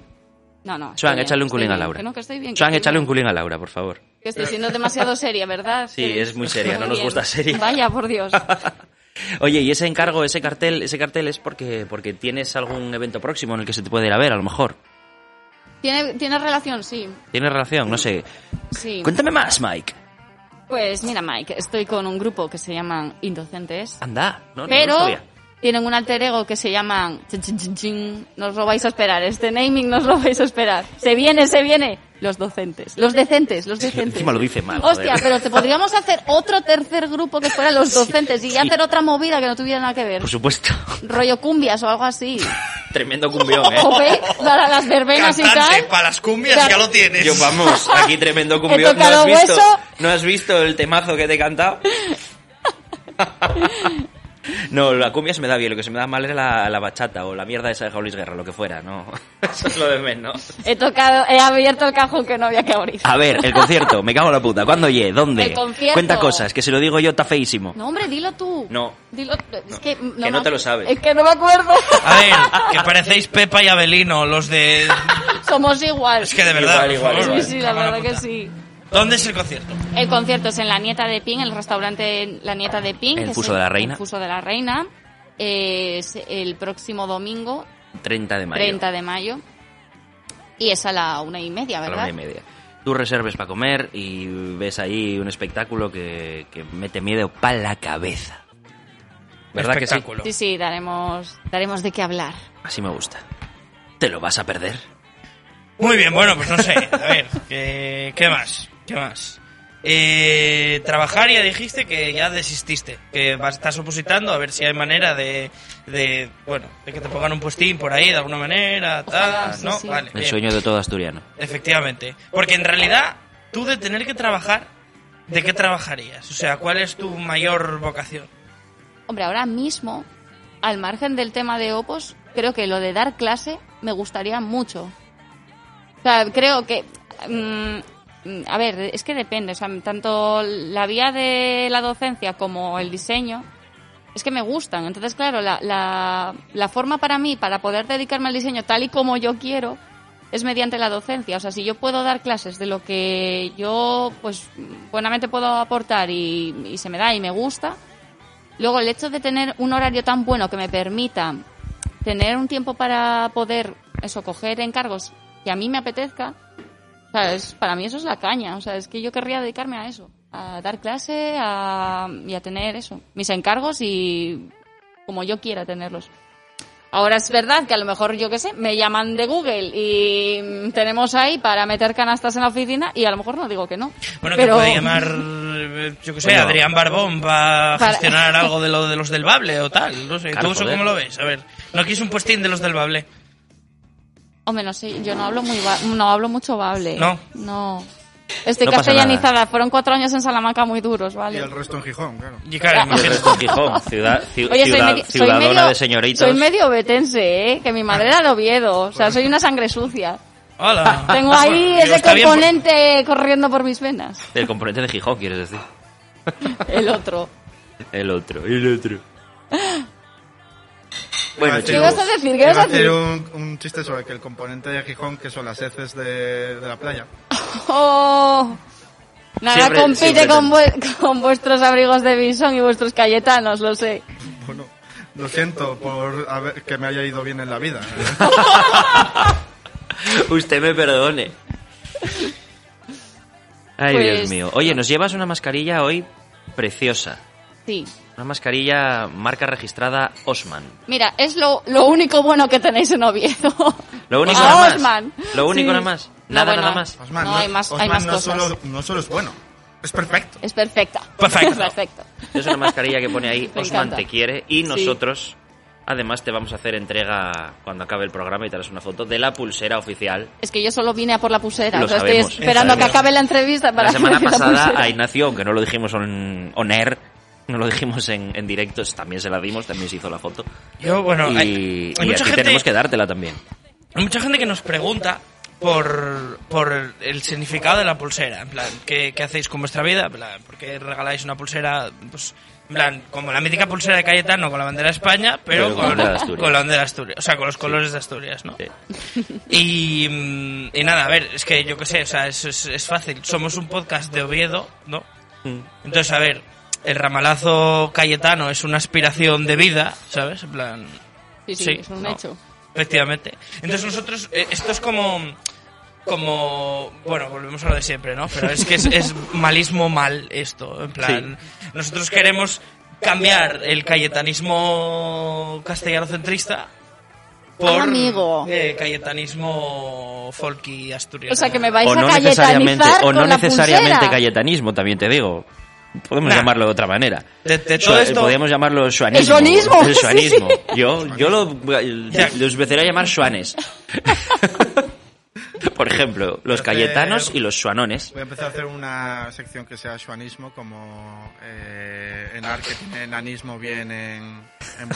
No, no. bien, échale un culín a. Laura. Que no, que estoy bien. que Swan, estoy échale un culín a Laura, por favor. Que estoy siendo demasiado seria, ¿verdad? Sí, Que- es muy seria, no nos gusta seria. Vaya, por Dios. Oye, y ese encargo, ese cartel, ese cartel es porque, porque tienes algún evento próximo en el que se te puede ir a ver, a lo mejor. ¿Tiene, ¿Tiene relación? Sí. ¿Tiene relación? No sé. Sí. Cuéntame más, Mike. Pues mira, Mike, estoy con un grupo que se llaman Indocentes. Anda, no, no lo Pero sabía. Tienen un alter ego que se llaman... chin, chin, chin, chin. Nos lo vais a esperar. Este naming nos lo vais a esperar. Se viene, se viene. Los docentes. Los decentes, los decentes. Encima lo dice mal. Hostia, joder. pero te podríamos hacer otro tercer grupo que fuera los docentes y hacer otra movida que no tuviera nada que ver. Por supuesto. Rollo cumbias o algo así. Tremendo cumbión, ¿eh? Jope, para las verbenas y tal. para las cumbias ya lo tienes. Yo, vamos, aquí tremendo cumbión. ¿No has, visto. ¿No has visto el temazo que te he cantado? No, la cumbia se me da bien, lo que se me da mal es la, la bachata o la mierda esa de Jaulis Guerra, lo que fuera, ¿no? Eso es lo de menos. He tocado, he abierto el cajón que no había que abrir. A ver, el concierto, me cago en la puta. ¿Cuándo oye? ¿Dónde? El concierto. Cuenta cosas, que si lo digo yo está feísimo. No, hombre, dilo tú. No. Dilo, es que no, Que no me- te lo sabes. Es que no me acuerdo. A ver, que parecéis Pepa y Abelino, los de... Somos igual. Es que de verdad, Igual, igual. Sí, sí, la verdad que sí. ¿Dónde es el concierto? El concierto es en La Nieta de Pin, el restaurante La Nieta de Pin. El Fuso de la Reina. El Fuso de la Reina. Es el próximo domingo, 30 de mayo. 30 de mayo. Y es a la una y media, a la ¿verdad? una y media. Tú reserves para comer y ves ahí un espectáculo que, que mete miedo para la cabeza. ¿Verdad que sí? Espectáculo. Sí, sí, daremos, daremos de qué hablar. Así me gusta. ¿Te lo vas a perder? Muy bien, bueno, pues no sé. A ver, ¿qué, qué más? ¿Qué más? Eh, trabajar ya dijiste que ya desististe, que vas, estás opositando a ver si hay manera de, de, bueno, de que te pongan un puestín por ahí de alguna manera, tal, Ojalá, sí, ¿no? sí. Vale, El bien. sueño de todo asturiano. Efectivamente. Porque en realidad, tú de tener que trabajar, ¿de qué trabajarías? O sea, ¿cuál es tu mayor vocación? Hombre, ahora mismo, al margen del tema de Opos, creo que lo de dar clase me gustaría mucho. O sea, creo que... mm, a ver, es que depende. O sea, tanto la vía de la docencia como el diseño es que me gustan. Entonces, claro, la, la, forma para mí, para poder dedicarme al diseño tal y como yo quiero, es mediante la docencia. O sea, si yo puedo dar clases de lo que yo, pues, buenamente puedo aportar y, y se me da y me gusta, Luego, el hecho de tener un horario tan bueno que me permita tener un tiempo para poder, eso, coger encargos que a mí me apetezca, o sea, es- para mí eso es la caña. O sea, es que yo querría dedicarme a eso, a dar clase a, y a tener eso, mis encargos y como yo quiera tenerlos. Ahora es verdad que a lo mejor, yo qué sé, me llaman de Google y tenemos ahí para meter canastas en la oficina y a lo mejor no digo que no. Bueno, Pero- te puede llamar, eh, yo que sé, Bueno. Adrián Barbón para Para- gestionar algo de lo de los del Bable o tal. No sé, Claro, ¿tú eso cómo lo ves? A ver, ¿no quieres un puestín de los del Bable? Hombre, no sé, yo no hablo muy no hablo mucho bable. ¿No? No. Estoy No castellanizada. Fueron cuatro años en Salamanca muy duros, Y ¿vale? el resto en Gijón, claro. Y claro. El resto en Gijón, ciudad, ci- Oye, ciudad- soy ciudadona medio, de señoritos. soy medio betense, ¿eh? Que mi madre era de Oviedo. O sea, soy una sangre sucia. Hola. Tengo ahí Bueno, digo, ese bien, pues. componente corriendo por mis venas. El componente de Gijón, quieres decir. El otro. El otro, el otro. Bueno, ¿Qué vas a decir? ¿Qué vas a a hacer decir? un, un chiste sobre que el componente de Gijón, que son las heces de, de la playa. ¡Oh! Nada Siempre- compite siempre con, vu- con vuestros abrigos de bisón y vuestros cayetanos, lo sé. Bueno, lo siento por haber- que me haya ido bien en la vida. Usted me perdone. Ay, Pues- Dios mío. Oye, nos llevas una mascarilla hoy preciosa. Sí. Una mascarilla marca registrada Osman. Mira, es lo, lo único bueno que tenéis en Oviedo. Lo único A nada más. Osman. Lo único Sí. nada más. No, Nada, bueno, nada más. Osman, No, hay más- hay Osman más no, cosas. Solo, no solo es bueno, es perfecto. Es perfecta. Perfecto. Es perfecto. Es una mascarilla que pone ahí Osman te quiere y Sí. nosotros además te vamos a hacer entrega cuando acabe el programa y te harás una foto de la pulsera oficial. Es que yo solo vine a por la pulsera. Lo o sea, sabemos, estoy esperando a que acabe la entrevista para la semana la pasada pulsera. a Ignacio, aunque no lo dijimos on, on air, no lo dijimos en, en directo, también se la dimos, también se hizo la foto. Yo, bueno, y hay, y hay mucha gente, tenemos que dártela también. hay mucha gente que nos pregunta por, por el significado de la pulsera. En plan, ¿qué, qué hacéis con vuestra vida? En plan, ¿por qué regaláis una pulsera? Pues, en plan, como la mítica pulsera de Cayetano con la bandera de España, pero, Pero con con, la bandera de Asturias. con la bandera de Asturias. O sea, con los colores de Asturias, ¿no? Sí. Y, y nada, a ver, es que yo qué sé, o sea, es, es, es fácil. Somos un podcast de Oviedo, ¿no? Mm. Entonces, a ver, el ramalazo cayetano es una aspiración de vida, ¿sabes? En plan, Sí, sí, Sí, es un no. hecho. efectivamente. Entonces nosotros, eh, esto es como, como, bueno, volvemos a lo de siempre, ¿no? Pero es que es, es malismo mal esto, en plan, nosotros queremos cambiar el cayetanismo castellano-centrista por Ah, amigo. eh, cayetanismo folky asturiano. O sea, que me vais O a no necesariamente, cayetanizar o con no la necesariamente pulsera. cayetanismo, también te digo. Podemos Nah. llamarlo de otra manera. De, de todo esto... Podríamos llamarlo suanismo. El suanismo, El sí. suanismo. Yo, yo lo, Ya. los empezaría a llamar suanes. Por ejemplo, los cayetanos y los suanones. Voy a empezar a hacer una sección que sea xuanismo, como eh, Enar, que tiene enanismo bien en... en.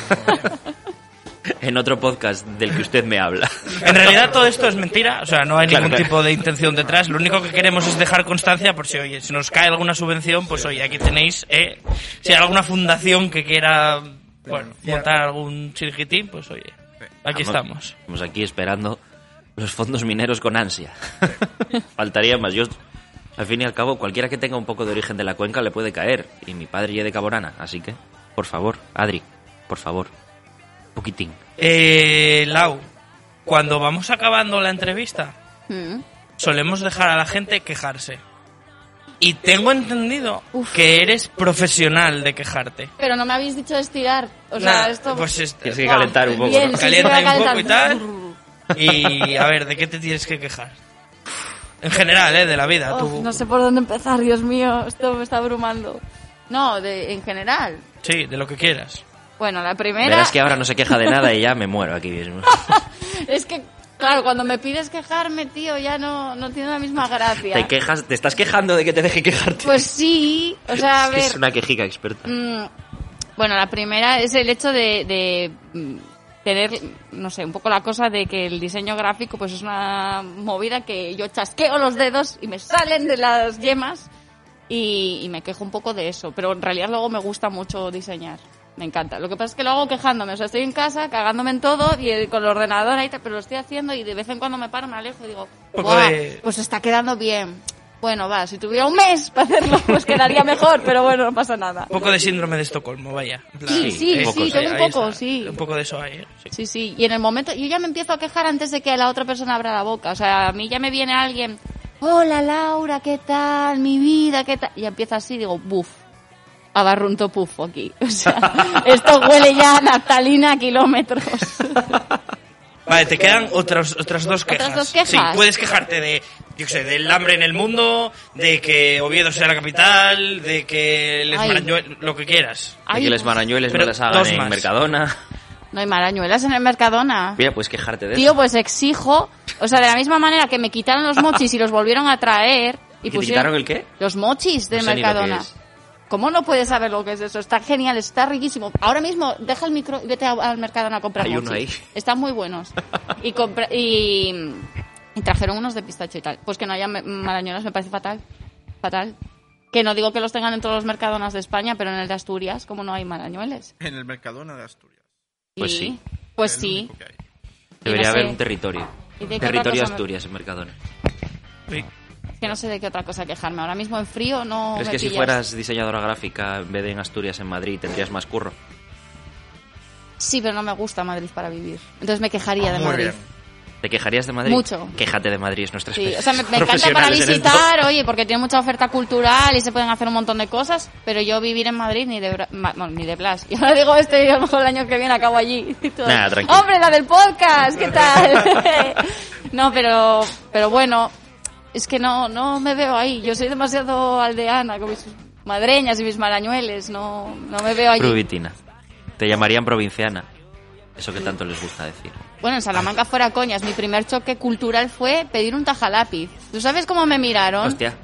En otro podcast del que usted me habla. En realidad todo esto es mentira, o sea, no hay Claro, ningún claro. tipo de intención detrás. Lo único que queremos es dejar constancia por si, oye, si nos cae alguna subvención, pues oye, aquí tenéis, eh, si hay alguna fundación que quiera, bueno, montar algún chiquitín, pues oye, aquí estamos. Estamos aquí esperando los fondos mineros con ansia. Faltaría más. Yo, al fin y al cabo, cualquiera que tenga un poco de origen de la cuenca le puede caer. Y mi padre ya de Caborana. Así que, por favor, Adri, por favor, poquitín. Eh, Lau, cuando vamos acabando la entrevista, Mm. solemos dejar a la gente quejarse. Y tengo entendido que eres profesional de quejarte. Pero no me habéis dicho estirar. O sea, esto... pues es- Tienes que calentar un poco. bien, ¿no? sí, Calienta sí, un poco y tal. Y a ver, ¿de qué te tienes que quejar? En general, ¿eh? De la vida. Oh, tú... no sé por dónde empezar, Dios mío, esto me está abrumando. No, de, en general. Sí, de lo que quieras. Bueno, la primera Verás que ahora no se queja de nada y ya me muero aquí mismo. es que, claro, cuando me pides quejarme, tío, ya no, no tiene la misma gracia. Te quejas, te estás quejando de que te deje quejarte. Pues sí, o sea, a Es que ver... es una quejica experta. Mm, bueno, la primera es el hecho de, de, mm, tener, no sé, un poco la cosa de que el diseño gráfico pues es una movida que yo chasqueo los dedos y me salen de las yemas y, y me quejo un poco de eso. Pero en realidad luego me gusta mucho diseñar. Me encanta. Lo que pasa es que lo hago quejándome. O sea, estoy en casa cagándome en todo y eh, con el ordenador ahí, pero lo estoy haciendo y de vez en cuando me paro, me alejo y digo, poco "Buah, de- pues está quedando bien. Bueno, va, si tuviera un mes para hacerlo, pues quedaría mejor, pero bueno, no pasa nada. Un poco de síndrome de Estocolmo, vaya. Sí, sí, eh, sí, tengo un ahí poco, está. sí. Un poco de eso hay, ¿eh? Sí. Sí, sí. Y en el momento, yo ya me empiezo a quejar antes de que la otra persona abra la boca. O sea, a mí ya me viene alguien, hola Laura, ¿qué tal? Mi vida, ¿qué tal? Y empieza así, digo, buf. Abarrunto pufo aquí. O sea, esto huele ya a naftalina a kilómetros. Vale, te quedan otras, otras dos ¿Otras quejas. dos quejas? Sí, puedes quejarte de, yo qué sé, del hambre en el mundo, de que Oviedo sea la capital, de que les Ay. Marañuel- lo que quieras. De Ay, que les marañueles no Pero las hagan en más. Mercadona. No hay marañuelas en el Mercadona. Mira, puedes quejarte de Tío, eso. pues exijo, o sea, de la misma manera que me quitaron los mochis y los volvieron a traer y ¿Que te pusieron quitaron el qué? los mochis de No sé ni lo que Mercadona. ¿Cómo no puedes saber lo que es eso? Está genial, está riquísimo. Ahora mismo deja el micro y vete al Mercadona a comprar Hay uno ahí. Están muy buenos. Y, compra- y, y trajeron unos de pistacho y tal. Pues que no haya marañolas me parece fatal. Fatal. Que no digo que los tengan en todos los mercadonas de España, pero en el de Asturias, como no hay marañueles. En el Mercadona de Asturias. Pues sí. Pues sí. Debería no haber sé. un territorio. ¿Y de qué Territorio Asturias en Mercadona. Sí. Que no sé de qué otra cosa quejarme. Ahora mismo en frío no. ¿Crees me que si fueras diseñadora gráfica en vez de en Asturias, en Madrid, tendrías más curro? Sí, pero no me gusta Madrid para vivir. Entonces me quejaría de Madrid. bien. ¿Te quejarías de Madrid? Mucho. Quéjate de Madrid, es nuestra Sí, o sea, me, me encanta para visitar, oye, porque tiene mucha oferta cultural y se pueden hacer un montón de cosas, pero yo vivir en Madrid ni de, ma- ni de Blas. Y ahora digo esto y a lo mejor el año que viene acabo allí. Nada, tranquilo. ¡Hombre, la del podcast! ¿Qué tal? no, pero, pero bueno, es que no, no me veo ahí. Yo soy demasiado aldeana con mis madreñas y mis marañueles, no, no me veo allí. Provitina. Te llamarían provinciana. Eso que tanto les gusta decir. Bueno, en Salamanca fuera coñas, mi primer choque cultural fue pedir un tajalápiz. ¿Tú sabes cómo me miraron? Hostia.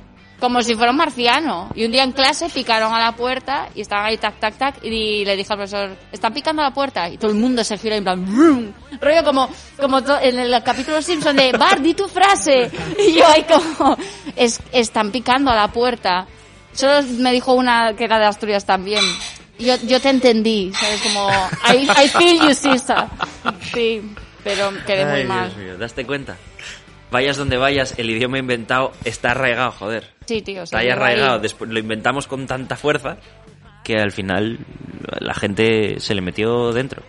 Como si fuera un marciano. Y un día en clase picaron a la puerta y estaban ahí tac, tac, tac. Y le dije al profesor, están picando a la puerta. Y todo el mundo se gira en plan, "Brum". rollo como, como en el capítulo Simpson de, Bart, di tu frase. Y yo ahí como, es, están picando a la puerta. Solo me dijo una que era de Asturias también. Yo, yo te entendí, ¿sabes? Como, I, I feel you, sister. Sí, pero quedé muy Ay, mal. Dios mío, ¿daste cuenta? Vayas donde vayas, el idioma inventado está arraigado, joder. Sí, tío. Está ahí arraigado. Después lo inventamos con tanta fuerza que al final la gente se le metió dentro.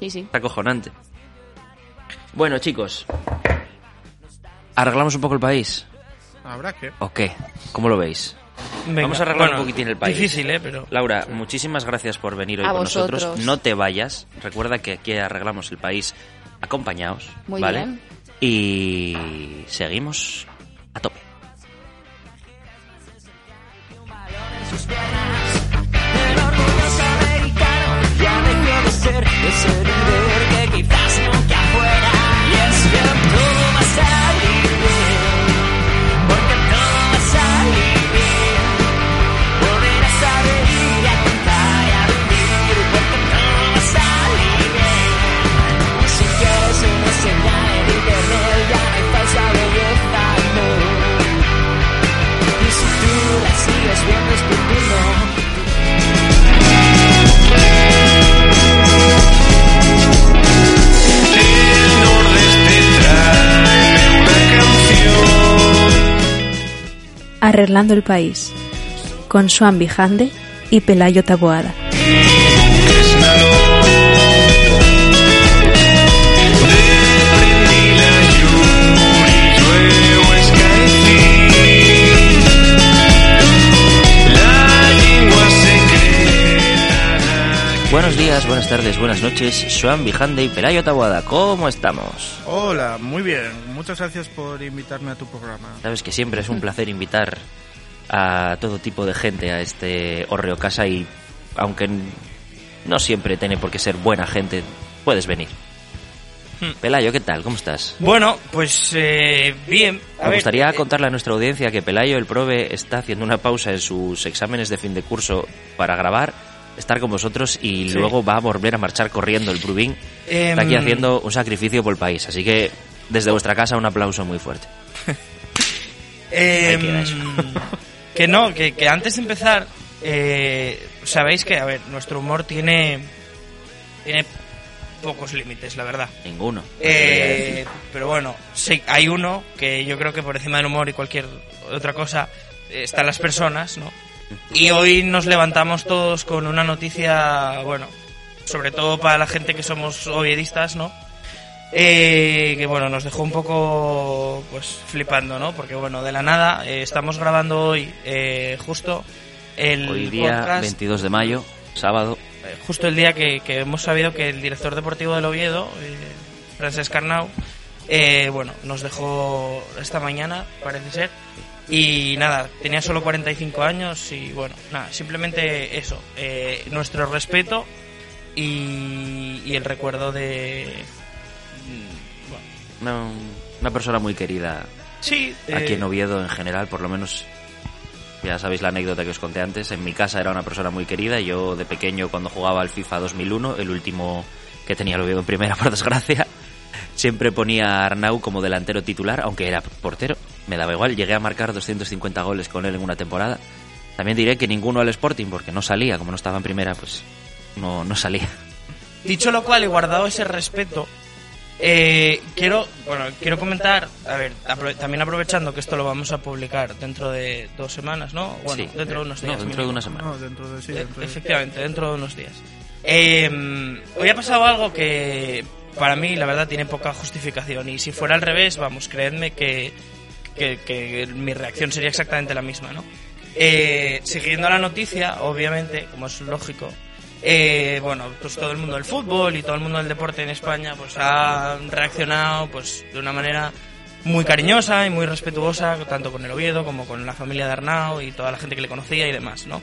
Sí, sí. Está acojonante. Bueno, chicos. ¿Arreglamos un poco el país? Habrá que. ¿O qué? ¿Cómo lo veis? Venga, Vamos a arreglar bueno, un poquitín el país. Difícil, ¿eh? Pero... Laura, muchísimas gracias por venir hoy A con vosotros. nosotros. No te vayas. Recuerda que aquí arreglamos el país acompañados. Muy ¿vale? bien. Y seguimos a tope. El orgulloso americano ya dejó de ser ese líder que quizás nunca fuera. Y es que todo va a salir porque todo va a salir bien. Volverás a reír a cantar y a vivir, porque todo va a salir bien. Y si quieres una señal en internet, ya no hay falsa belleza. Y si tú la sigues viendo Arreglando el país. Con Swan Bijande y Pelayo Taboada. Buenas tardes, buenas noches. Joan Bijande y Pelayo Taboada, ¿cómo estamos? Hola, muy bien. Muchas gracias por invitarme a tu programa. Sabes que siempre es un placer invitar a todo tipo de gente a este Orreo Casa y aunque no siempre tiene por qué ser buena gente, puedes venir. Hmm. Pelayo, ¿qué tal? ¿Cómo estás? Bueno, pues eh, bien. A Me ver, gustaría eh, contarle a nuestra audiencia que Pelayo, el prove, está haciendo una pausa en sus exámenes de fin de curso para grabar, estar con vosotros y Sí. luego va a volver a marchar corriendo el Prubín. em, Está aquí haciendo un sacrificio por el país, así que desde vuestra casa un aplauso muy fuerte. em, Ahí queda eso. que no, que, que antes de empezar, eh, sabéis que, a ver, nuestro humor tiene, tiene pocos límites, la verdad. Ninguno. Eh, pero bueno, sí, hay uno que yo creo que por encima del humor y cualquier otra cosa eh, están las personas, ¿no? Y hoy nos levantamos todos con una noticia, bueno, sobre todo para la gente que somos oviedistas, ¿no? Eh, que bueno, nos dejó un poco pues flipando, ¿no? Porque bueno, de la nada eh, estamos grabando hoy eh, justo el Hoy día podcast 22 de mayo, sábado. eh, justo el día que, que hemos sabido que el director deportivo del Oviedo, eh, Francesc Carnau, eh, bueno, nos dejó esta mañana, parece ser. Y nada, tenía solo 45 años y bueno, nada, simplemente eso, eh, nuestro respeto y, y el recuerdo de... bueno, Una, una persona muy querida sí, aquí eh, en Oviedo en general, por lo menos ya sabéis la anécdota que os conté antes. En mi casa era una persona muy querida. Yo de pequeño cuando jugaba al FIFA 2001, el último que tenía el Oviedo en primera por desgracia, siempre ponía a Arnau como delantero titular, aunque era portero. Me daba igual, llegué a marcar 250 goles con él en una temporada. También diré que ninguno al Sporting, porque no salía, como no estaba en primera, pues no, no salía. Dicho lo cual y guardado ese respeto, eh, quiero, bueno, quiero comentar, a ver, apro- también aprovechando que esto lo vamos a publicar dentro de dos semanas, ¿no? Bueno, Sí. dentro de unos No, días. dentro de una semana. No, dentro de sí, Eh, dentro de- Efectivamente, dentro de unos días. Eh, hoy ha pasado algo que para mí, la verdad, tiene poca justificación. Y si fuera al revés, vamos, creedme que, que, mi reacción sería exactamente la misma, ¿no? Eh, siguiendo la noticia, obviamente, como es lógico, eh, bueno, pues todo el mundo del fútbol y todo el mundo del deporte en España, pues ha reaccionado, pues de una manera muy cariñosa y muy respetuosa, tanto con el Oviedo como con la familia de Arnau y toda la gente que le conocía y demás, ¿no?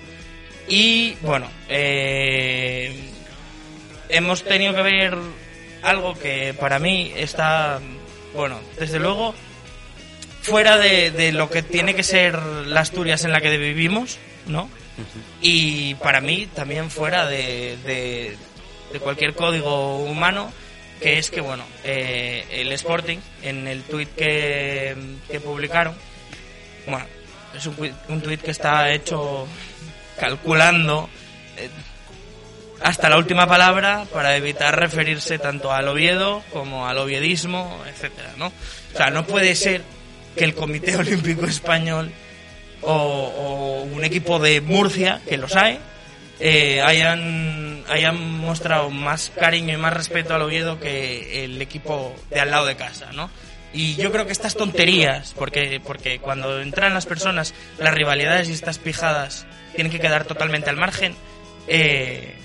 Y bueno, eh, hemos tenido que ver algo que para mí está, bueno, desde luego fuera de, de lo que tiene que ser la Asturias en la que vivimos, ¿no? Y para mí también fuera de, de- de cualquier código humano, que es que, bueno, eh, el Sporting, en el tuit que, que publicaron, bueno, es un, un tuit que está hecho calculando eh, hasta la última palabra para evitar referirse tanto al Oviedo como al oviedismo, etcétera, ¿no? O sea, no puede ser que el Comité Olímpico Español o, o un equipo de Murcia, que los hay, eh, hayan, hayan mostrado más cariño y más respeto al Oviedo que el equipo de al lado de casa, ¿no? Y yo creo que estas tonterías, porque, porque cuando entran las personas, las rivalidades y estas pijadas tienen que quedar totalmente al margen, eh,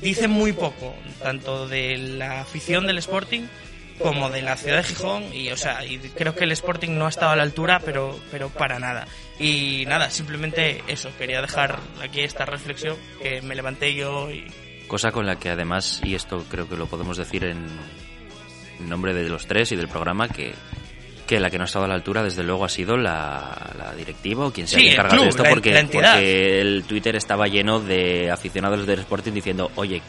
dicen muy poco, tanto de la afición del Sporting como de la ciudad de Gijón y o sea y creo que el Sporting no ha estado a la altura pero pero para nada. Y nada simplemente eso quería dejar aquí esta reflexión que me levanté yo y Cosa con la que además, y esto creo que lo podemos decir en, nombre de los tres y del programa, que, que la que no ha estado a la altura, desde luego, ha sido la, la directiva o quien sea Sí, que el encarga de esto, porque, porque el Twitter estaba lleno de aficionados del Sporting diciendo, oye,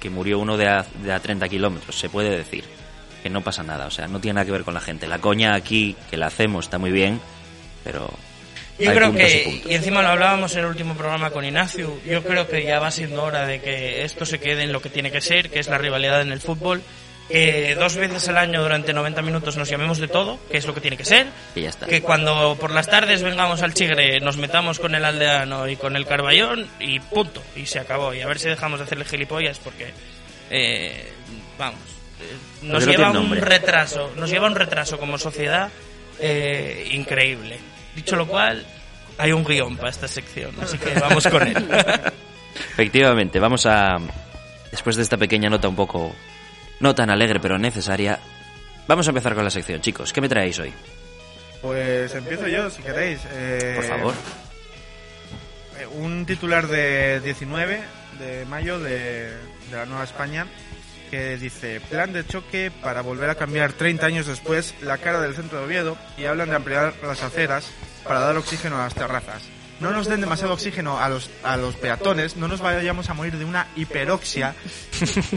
que murió uno de a, de a 30 kilómetros, se puede decir, que no pasa nada, o sea, no tiene nada que ver con la gente. La coña aquí, que la hacemos, está muy bien, pero... Yo hay creo y que, y encima lo hablábamos en el último programa con Ignacio, yo creo que ya va siendo hora de que esto se quede en lo que tiene que ser, que es la rivalidad en el fútbol, que dos veces al año durante 90 minutos nos llamemos de todo, que es lo que tiene que ser, Y ya está. que cuando por las tardes vengamos al Chigre nos metamos con el aldeano y con el Carballón y punto, y se acabó. Y a ver si dejamos de hacerle gilipollas porque, eh, vamos, nos no lleva un retraso, nos lleva un retraso como sociedad eh, increíble. Dicho lo cual, hay un guion para esta sección, así que vamos con él. Efectivamente, vamos a. Después de esta pequeña nota un poco. No tan alegre, pero necesaria. Vamos a empezar con la sección, chicos. ¿Qué me traéis hoy? Pues empiezo yo, si queréis. Eh, Por favor. eh, Un titular de 19 de mayo de, de la Nueva España que dice plan de choque para volver a cambiar 30 años después la cara del centro de Oviedo y hablan de ampliar las aceras para dar oxígeno a las terrazas. No nos den demasiado oxígeno a los, a los peatones, no nos vayamos a morir de una hiperoxia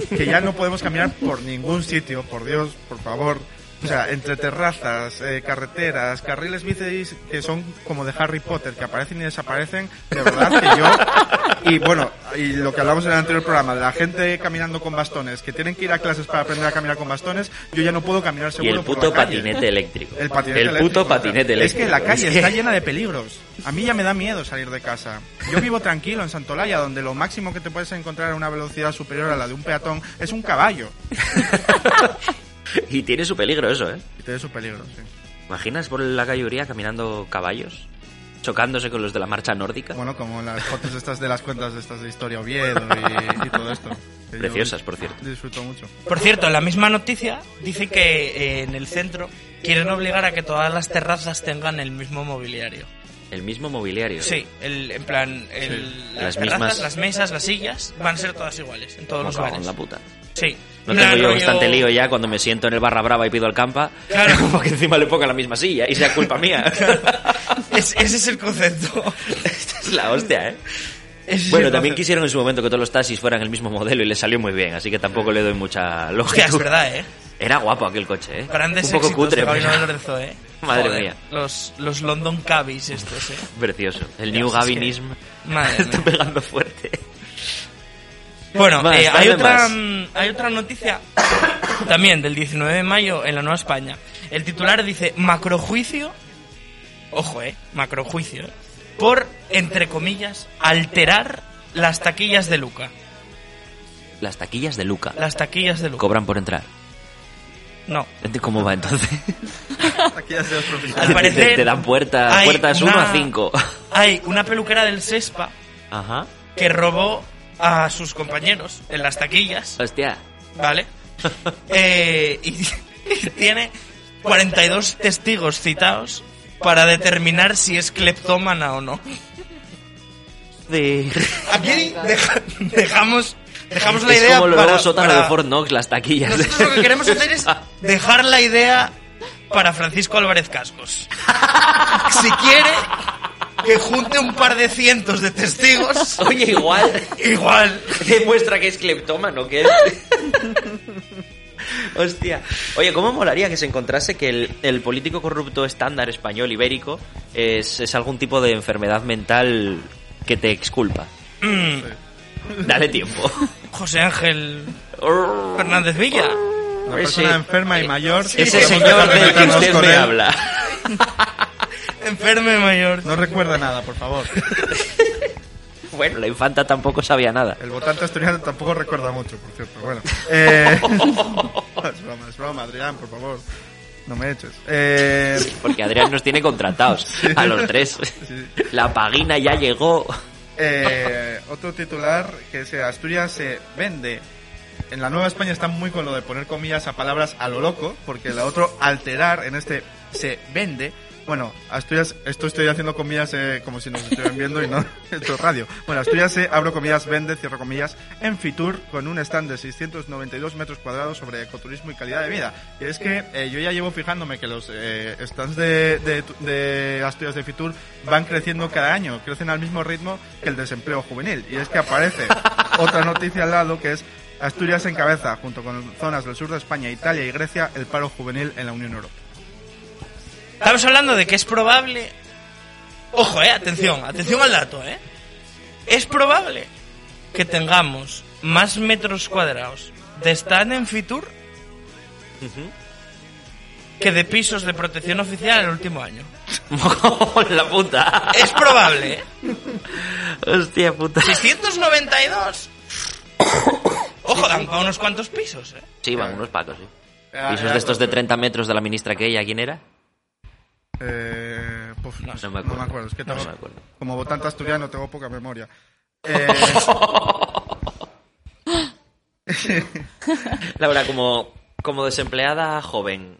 que ya no podemos caminar por ningún sitio, por Dios, por favor. O sea, entre terrazas, eh, carreteras, carriles bicis que son como de Harry Potter, que aparecen y desaparecen, de verdad que yo... Y bueno, y lo que hablamos en el anterior programa, de la gente caminando con bastones, que tienen que ir a clases para aprender a caminar con bastones, yo ya no puedo caminar Y seguro el por puto la calle. patinete eléctrico. El patinete El eléctrico, puto o sea, patinete Es eléctrico. que la calle Es está llena de peligros. A mí ya me da miedo salir de casa. Yo vivo tranquilo en Santolaya, donde lo máximo que te puedes encontrar a una velocidad superior a la de un peatón es un caballo. Y tiene su peligro eso, ¿eh? Y tiene su peligro, sí. ¿Imaginas por la calle caminando caballos? Chocándose con los de la marcha nórdica. Bueno, como las fotos estas de las cuentas de estas de Historia Oviedo y, y todo esto. Preciosas, por cierto. Disfruto mucho. Por cierto, en la misma noticia dice que eh, en el centro quieren obligar a que todas las terrazas tengan el mismo mobiliario. El mismo mobiliario. Sí, el, en plan, el, Sí. las, Las terrazas, mismas- las mesas, las sillas van a ser todas iguales en todos los bares. la puta. Sí. No tengo yo bastante lío ya cuando me siento en el barra brava y pido el campa. Claro. Porque encima le ponga la misma silla y sea culpa mía. Es- ese es el concepto. Esta es la hostia, ¿eh? Ese Bueno, también concepto. quisieron en su momento que todos los taxis fueran el mismo modelo y le salió muy bien, así que tampoco le doy mucha lógica. Es verdad, ¿eh? Era guapo aquel coche, ¿eh? Grandes Un poco cutre, pero- ¿eh? Madre Joder, mía. Los, los London Cabbies estos, eh. Precioso. El New es que- Gavinism está pegando fuerte. Bueno, Más, eh, hay, otra, más. mm, hay otra noticia también del 19 de mayo en la Nueva España. El titular dice macrojuicio, ojo, eh, macrojuicio, por, entre comillas, alterar las taquillas de Luca. Las taquillas de Luca. Las taquillas de Luca. Cobran por entrar. No. ¿Cómo va entonces? Al parecer, te, te dan puertas, hay puertas 1 una- a 5. Hay una peluquera del Sespa Ajá. que robó a sus compañeros en las taquillas, Hostia. ¿vale? Eh, y, y tiene 42 testigos citados para determinar si es cleptómana o no. De... Aquí deja- dejamos, dejamos la es idea como el para, sótano para- de Fort Knox, las taquillas. Nosotros lo que queremos hacer es dejar la idea para Francisco Álvarez Cascos. Si quiere que junte un par de cientos de testigos, Oye, igual. igual. Demuestra que es cleptómano, que es... Hostia. Oye, ¿cómo molaría que se encontrase que el, el político corrupto estándar español ibérico es, es algún tipo de enfermedad mental que te exculpa? Mm, Dale tiempo. José Ángel Fernández Villa. Una persona enferma y mayor. Ese señor del que usted me habla. Enferme mayor. No recuerda nada, por favor. Bueno, la infanta tampoco sabía nada. El votante asturiano tampoco recuerda mucho, por cierto. Bueno. Eh... es broma, es broma, Adrián, por favor. No me eches. Eh... Porque Adrián nos tiene contratados a los tres. La pagina ya llegó. Eh, otro titular que es Asturias se vende. En la Nueva España están muy con lo de poner comillas a palabras a lo loco, porque el otro alterar en este se vende. Bueno, Asturias, esto estoy haciendo comillas eh, como si nos estuvieran viendo y no, es radio. Bueno, Asturias se, abro comillas, vende, cierro comillas, en Fitur con un stand de 692 metros cuadrados sobre ecoturismo y calidad de vida. Y es que eh, yo ya llevo fijándome que los eh, stands de, de, de Asturias de Fitur van creciendo cada año, crecen al mismo ritmo que el desempleo juvenil. Y es que aparece otra noticia al lado que es Asturias encabeza, junto con zonas del sur de España, Italia y Grecia, el paro juvenil en la Unión Europea. Estamos hablando de que es probable. Ojo, eh, atención, atención al dato, eh. Es probable que tengamos más metros cuadrados de stand en Fitur que de pisos de protección oficial el último año. la puta. Es probable, eh. Hostia puta. 692. Ojo, dan para unos cuantos pisos, eh. Sí, van unos pacos, sí. Ah, Pisos de estos de pues, 30 metros de la ministra que ella, ¿quién era? Eh, puf, no, no me acuerdo. Es que No tengo- me acuerdo. como votante asturiano tengo poca memoria. Eh, Laura, como, como desempleada joven,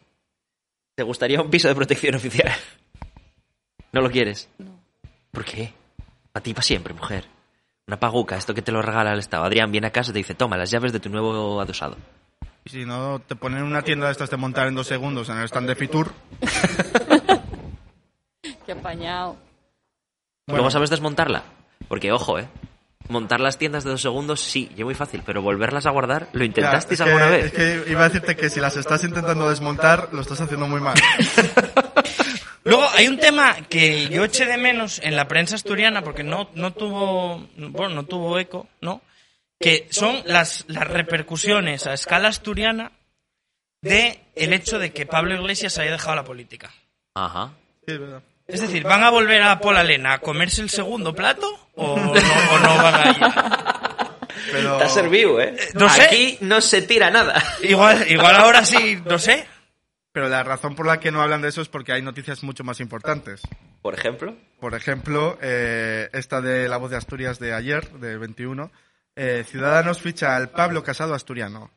¿te gustaría un piso de protección oficial? ¿No lo quieres? No. ¿Por qué? A ti para siempre, mujer. Una paguca, esto que te lo regala el Estado. Adrián viene a casa y te dice, toma las llaves de tu nuevo adosado. y si no, te ponen una tienda de estas de montar en dos segundos en el stand de Fitur. Qué apañado. ¿Luego sabes desmontarla? Porque, ojo, ¿eh? Montar las tiendas de dos segundos, sí, y muy fácil, pero volverlas a guardar, ¿lo intentasteis Ya, que- alguna vez? Es que iba a decirte que si las estás intentando desmontar, lo estás haciendo muy mal. Luego hay un tema que yo eché de menos en la prensa asturiana porque no, no tuvo, bueno, no tuvo eco, ¿no? Que son las, las repercusiones a escala asturiana de el hecho de que Pablo Iglesias haya dejado la política. Ajá. Sí, es verdad. Es decir, ¿van a volver a Paul Alena a comerse el segundo plato o no, o no van a ir? Pero ha servido, ¿eh? no sé. Aquí no se tira nada. Igual, igual ahora sí, no sé. Pero la razón por la que no hablan de eso es porque hay noticias mucho más importantes. Por ejemplo. Por ejemplo, eh, esta de La Voz de Asturias de ayer, del 21. eh, Ciudadanos ficha al Pablo Casado asturiano.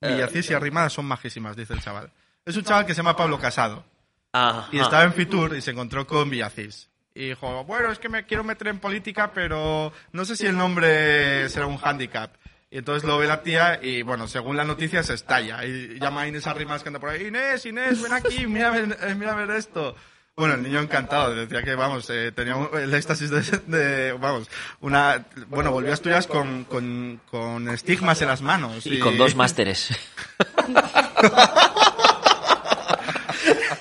Villacís y Arrimadas son majísimas, dice el chaval. Es un chaval que se llama Pablo Casado. Ajá. Y estaba en Fitur y se encontró con Villacís. Y dijo, bueno, es que me quiero meter en política, pero no sé si el nombre será un hándicap. Y entonces lo ve la tía y, bueno, según la noticia se estalla. Y llama a Inés Arrimadas que anda por ahí, Inés, Inés, ven aquí, mira, eh, mira a ver esto. Bueno, el niño encantado, decía que, vamos, eh, tenía el éxtasis de, de, vamos, una, bueno, volvió a Asturias con, con, con estigmas en las manos. Y con dos másteres.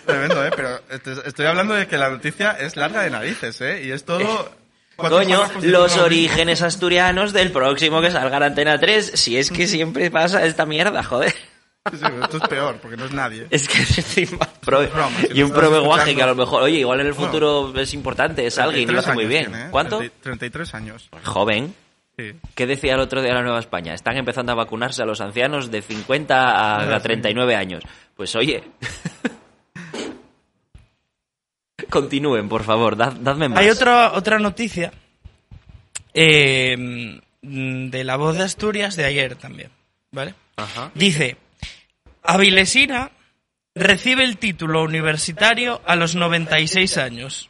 Tremendo, ¿eh? Pero eh, te- estoy hablando de que la noticia es larga de narices, ¿eh? Y es todo... cuatro Coño, los orígenes asturianos del próximo que salga en Antena 3. Si es que siempre pasa esta mierda, joder. Sí, esto es peor, porque no es nadie. Es que encima prove- broma, si y un escuchando. que a lo mejor, oye, igual en el futuro es importante, es alguien y lo 33 hace muy bien. tiene, ¿eh? ¿Cuánto? 30 33 años. Joven. Sí. ¿Qué decía el otro día la Nueva España? Están empezando a vacunarse a los ancianos de 50 a, Ah, a 39 años. Pues oye. Continúen, por favor, dad- dadme más. Hay otra, otra noticia eh, de la voz de Asturias de ayer también, ¿vale? Ajá. Dice, Avilesina recibe el título universitario a los 96 años.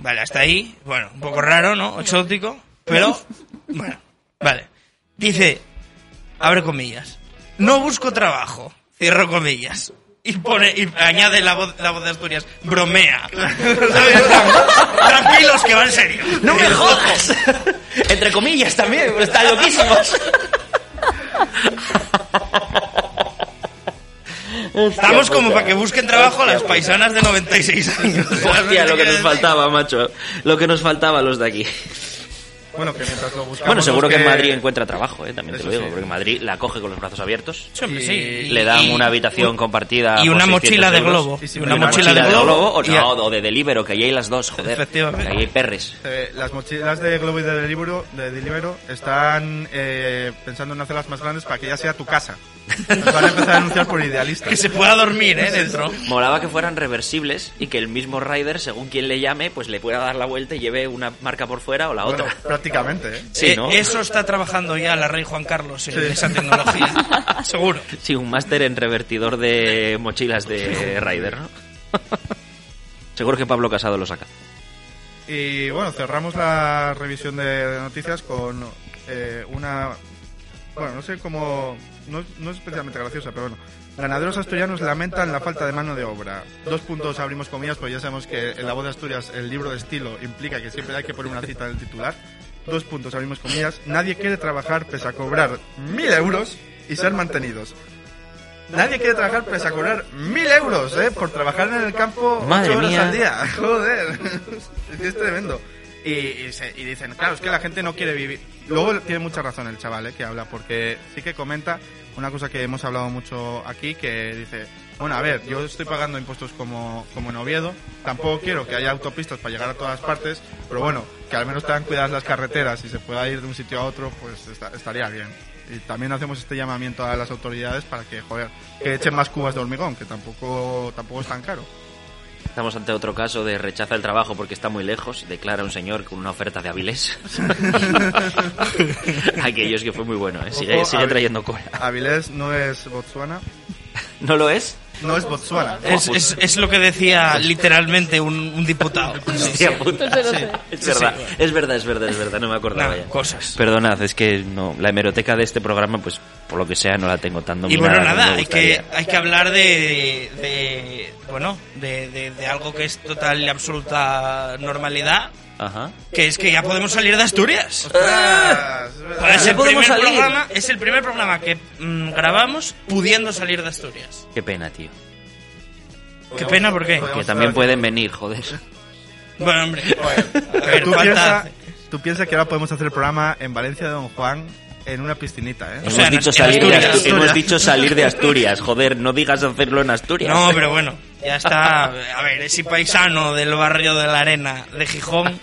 Vale, hasta ahí, bueno, un poco raro, ¿no? Exótico, pero, bueno, vale. Dice, abre comillas, no busco trabajo, cierro comillas. Y pone, y añade la voz, la voz de Asturias, bromea. Tranquilos, que va en serio. ¡No me jodas! Entre comillas también, pero están loquísimos. Estamos como para que busquen trabajo las paisanas de 96 años. Hostia, lo que nos faltaba, macho. Lo que nos faltaba a los de aquí. Bueno, que mientras lo buscamos... Bueno, seguro que en que Madrid encuentra trabajo, ¿eh? también te lo digo, sí. porque Madrid la coge con los brazos abiertos. Sí, hombre, sí. Y- Le dan y- una habitación un- compartida. Y una 600 mochila de globo. Y Y una mochila de globo. o, y- no, o de Deliveroo, que ahí hay las dos, joder. Efectivamente. Que ahí hay perres. Eh, las mochilas de Globo y de Deliveroo, de Deliveroo están eh, pensando en hacerlas más grandes para que ya sea tu casa. Las van a empezar a anunciar por idealistas. Que se pueda dormir, ¿eh? Dentro. Molaba que fueran reversibles y que el mismo rider, según quien le llame, pues le pueda dar la vuelta y lleve una marca por fuera o la Bueno, otra. Prácticamente, ¿eh? Sí, Eh, ¿no? Eso está trabajando ya la rey Juan Carlos en Sí. esa tecnología. Seguro. Sí, un máster en revertidor de mochilas de rider, ¿no? Seguro que Pablo Casado lo saca. Y bueno, cerramos la revisión de noticias con eh, una... Bueno, no sé cómo... No, no es especialmente graciosa, pero bueno. Ganaderos asturianos lamentan la falta de mano de obra. Dos puntos abrimos comillas, pues ya sabemos que en la voz de Asturias el libro de estilo implica que siempre hay que poner una cita en el titular. Dos puntos abrimos comillas. Nadie quiere trabajar pese a cobrar mil euros y ser mantenidos. Nadie quiere trabajar pese a cobrar mil euros, ¿eh? Por trabajar en el campo Madre ocho horas mía. al día. Joder. Es tremendo. Y, y se- y dicen, claro, es que la gente no quiere vivir. Luego tiene mucha razón el chaval, ¿eh? Que habla, porque sí que comenta una cosa que hemos hablado mucho aquí, que dice, bueno, a ver, yo estoy pagando impuestos como, como en Oviedo, tampoco quiero que haya autopistas para llegar a todas partes, pero bueno, que al menos tengan cuidadas las carreteras y se pueda ir de un sitio a otro, pues esta- estaría bien. Y también hacemos este llamamiento a las autoridades para que, joder, que echen más cubas de hormigón, que tampoco, tampoco es tan caro. Estamos ante otro caso de rechaza el trabajo porque está muy lejos, declara un señor con una oferta de Avilés. Aquellos que fue muy bueno, ¿eh? sigue, sigue trayendo cola. Avilés no es Botswana, ¿No lo es? No es Botswana. Es, es, es lo que decía literalmente un, un diputado. Hostia puta. No Sí. Es verdad, es verdad, es verdad, es verdad, no me acordaba ya. cosas. Perdonad, es que no, la hemeroteca de este programa, pues por lo que sea, no la tengo tan Y dominada. bueno, como nada, hay que, hay que hablar de, de bueno, de, de- de algo que es total y absoluta normalidad, Ajá. que es que ya podemos salir de Asturias. ¡Ostras! Es el podemos primer salir. programa, es el primer programa que mm, grabamos pudiendo salir de Asturias. Qué pena, tío. Qué pena, ¿por qué? Que también pueden venir, joder. Bueno, hombre, a Pero ver, tú piensas piensa que ahora podemos hacer el programa en Valencia de Don Juan en una piscinita, ¿eh? O sea, hemos, dicho salir de Asturias. Astu- hemos dicho salir de Asturias, joder, no digas hacerlo en Asturias. No, pero bueno, ya está. A ver, ese paisano del barrio de la Arena de Gijón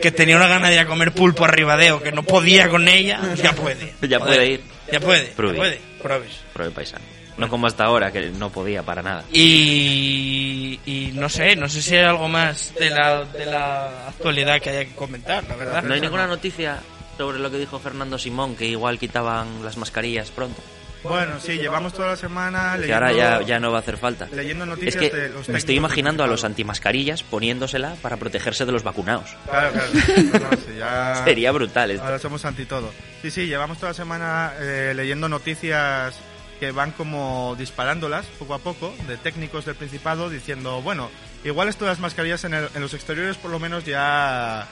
que tenía una gana de ir a comer pulpo a Ribadeo, que no podía con ella, ya puede. Ya Joder, puede ir. Ya puede, ya Pruebe. puede. Pruebes. Pro de paisano. No como hasta ahora, que no podía para nada. Y, y no sé, no sé si hay algo más de la, de la actualidad que haya que comentar, la verdad. No hay ninguna noticia sobre lo que dijo Fernando Simón, que igual quitaban las mascarillas pronto. Bueno, sí, llevamos toda la semana Que leyendo, ahora ya, ya no va a hacer falta. leyendo Es noticias que de los me estoy imaginando a los antimascarillas poniéndosela para protegerse de los vacunados. Claro, claro. No, no, sí, ya- Sería brutal esto. Ahora somos anti todo. Sí, sí, llevamos toda la semana eh, leyendo noticias que van como disparándolas poco a poco de técnicos del Principado diciendo, bueno, igual esto de las mascarillas en, el- en los exteriores por lo menos ya,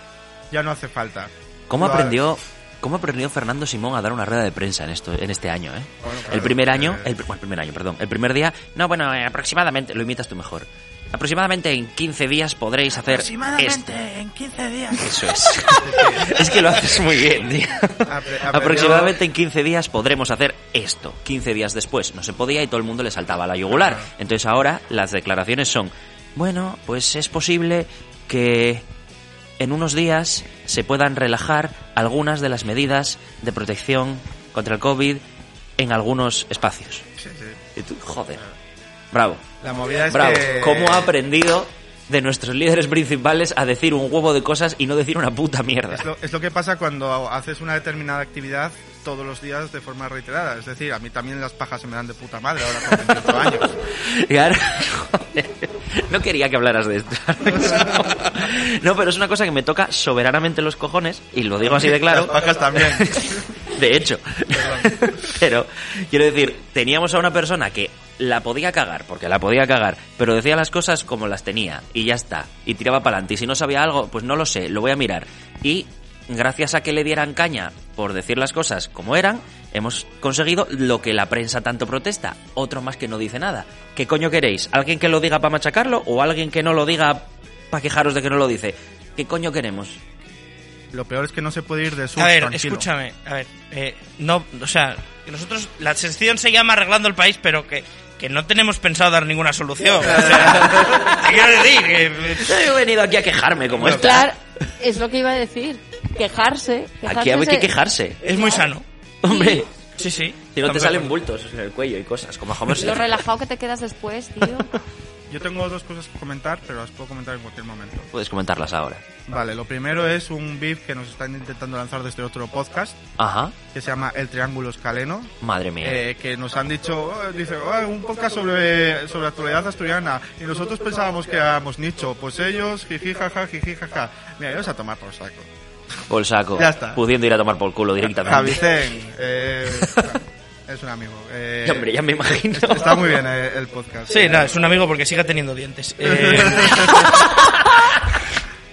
ya no hace falta. ¿Cómo aprendió, ¿Cómo aprendió Fernando Simón a dar una rueda de prensa en esto en este año? ¿eh? Bueno, claro, el primer año, el, bueno, el primer año, perdón, el primer día, no, bueno, eh, aproximadamente, lo imitas tú mejor. Aproximadamente en 15 días podréis hacer esto. Aproximadamente en 15 días. Eso es. es que lo haces muy bien, tío. Apre- Aproximadamente en 15 días podremos hacer esto. 15 días después no se podía y todo el mundo le saltaba a la yugular. Entonces ahora las declaraciones son, bueno, pues es posible que en unos días se puedan relajar algunas de las medidas de protección contra el COVID en algunos espacios. Sí, sí. Y tú, joder. Bravo. La movida es Bravo. que... ¿Cómo ha aprendido de nuestros líderes principales a decir un huevo de cosas y no decir una puta mierda? Es lo, es lo que pasa cuando haces una determinada actividad todos los días de forma reiterada. Es decir, a mí también las pajas se me dan de puta madre ahora con 28 años. Y ahora, joder, no quería que hablaras de esto. No, pero es una cosa que me toca soberanamente los cojones, y lo digo así de claro. Las pajas también. De hecho. Pero, quiero decir, teníamos a una persona que la podía cagar, porque la podía cagar, pero decía las cosas como las tenía, y ya está, y tiraba para adelante. Y si no sabía algo, pues no lo sé, lo voy a mirar. Y gracias a que le dieran caña por decir las cosas como eran, hemos conseguido lo que la prensa tanto protesta. Otro más que no dice nada. ¿Qué coño queréis? ¿Alguien que lo diga para machacarlo o alguien que no lo diga para quejaros de que no lo dice? ¿Qué coño queremos? Lo peor es que no se puede ir de sur A ver, tranquilo. escúchame, a ver, eh, no, o sea, que nosotros, la sección se llama Arreglando el País, pero que, que no tenemos pensado dar ninguna solución. O sea, te quiero decir que... Yo he venido aquí a quejarme como esta. Claro, es lo que iba a decir. Quejarse. quejarse Aquí hay que se- quejarse. Es muy sano. Hombre, Sí, sí. si no te salen bultos en el cuello y cosas, como Homer Lo relajado que te quedas después, tío. Yo tengo dos cosas que comentar, pero las puedo comentar en cualquier momento. Puedes comentarlas ahora. Vale, lo primero es un beef que nos están intentando lanzar desde otro podcast, Ajá. que se llama El Triángulo Escaleno, Madre mía. eh, que nos han dicho, oh, dice, "Oh, un podcast sobre, sobre actualidad asturiana, y nosotros pensábamos que éramos nicho, pues ellos, jiji, jaja, jiji, jaja. Mira, ellos a tomar por saco. Por saco. ya está. Pudiendo ir a tomar por culo directamente. Javicen, eh, es un amigo. eh, Hombre, ya me imagino. Está muy bien eh, el podcast. Sí, nada, es un amigo porque siga teniendo dientes.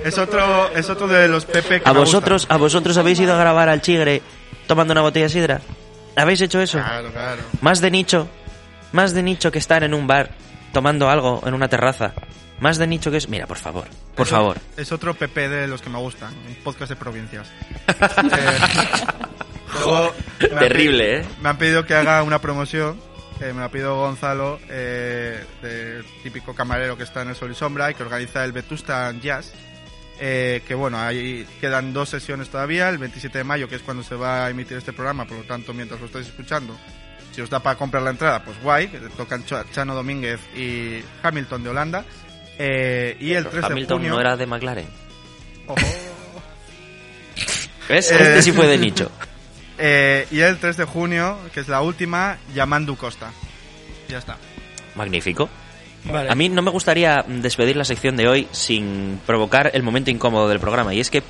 Eh, Es otro, es otro de los Pepe que ¿A me vosotros, ¿A vosotros habéis ido a grabar al chigre tomando una botella de sidra? ¿Habéis hecho eso? Claro, claro. Más de nicho. Más de nicho que estar en un bar tomando algo en una terraza. Más de nicho que es... Mira, por favor. Por Es o- favor. Es otro PP de los que me gustan, un podcast de provincias. Eh, luego me han Terrible, ¿eh? Me han pedido que haga una promoción, eh, me lo ha pedido Gonzalo, eh, de típico camarero que está en el Sol y Sombra y que organiza el Vetusta Jazz. Eh, que bueno, ahí quedan dos sesiones todavía, el 27 de mayo, que es cuando se va a emitir este programa, por lo tanto, mientras lo estáis escuchando, si os da para comprar la entrada, pues guay, que tocan Ch- Chano Domínguez y Hamilton de Holanda. Eh, y el 3 de Hamilton junio... no era de McLaren. ¿Ves? Eh. Este sí fue de nicho. Eh, y el 3 de junio, que es la última, Yamandu Costa. Ya está. Magnífico. vale. A mí no me gustaría despedir la sección de hoy sin provocar el momento incómodo del programa. Y es que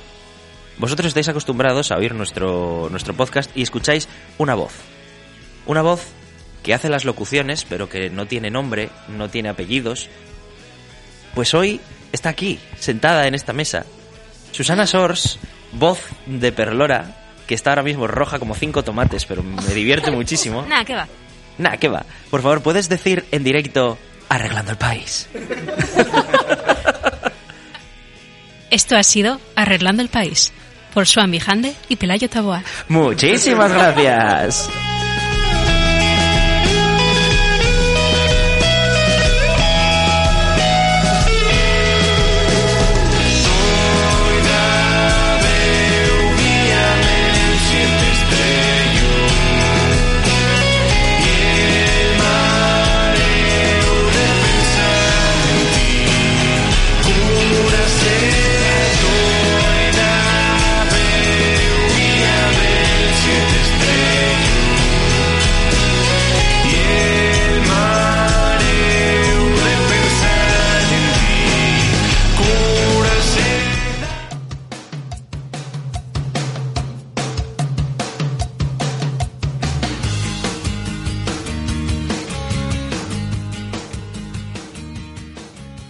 vosotros estáis acostumbrados a oír nuestro, nuestro podcast y escucháis una voz. Una voz que hace las locuciones, pero que no tiene nombre, no tiene apellidos. Pues hoy está aquí, sentada en esta mesa. Susana Sors, voz de Perlora, que está ahora mismo roja como cinco tomates, pero me divierte muchísimo. Nada, ¿qué va? Nah, ¿qué va? Por favor, ¿puedes decir en directo arreglando el país? Esto ha sido Arreglando el País, por Swan Bijande y Pelayo Taboada. Muchísimas gracias.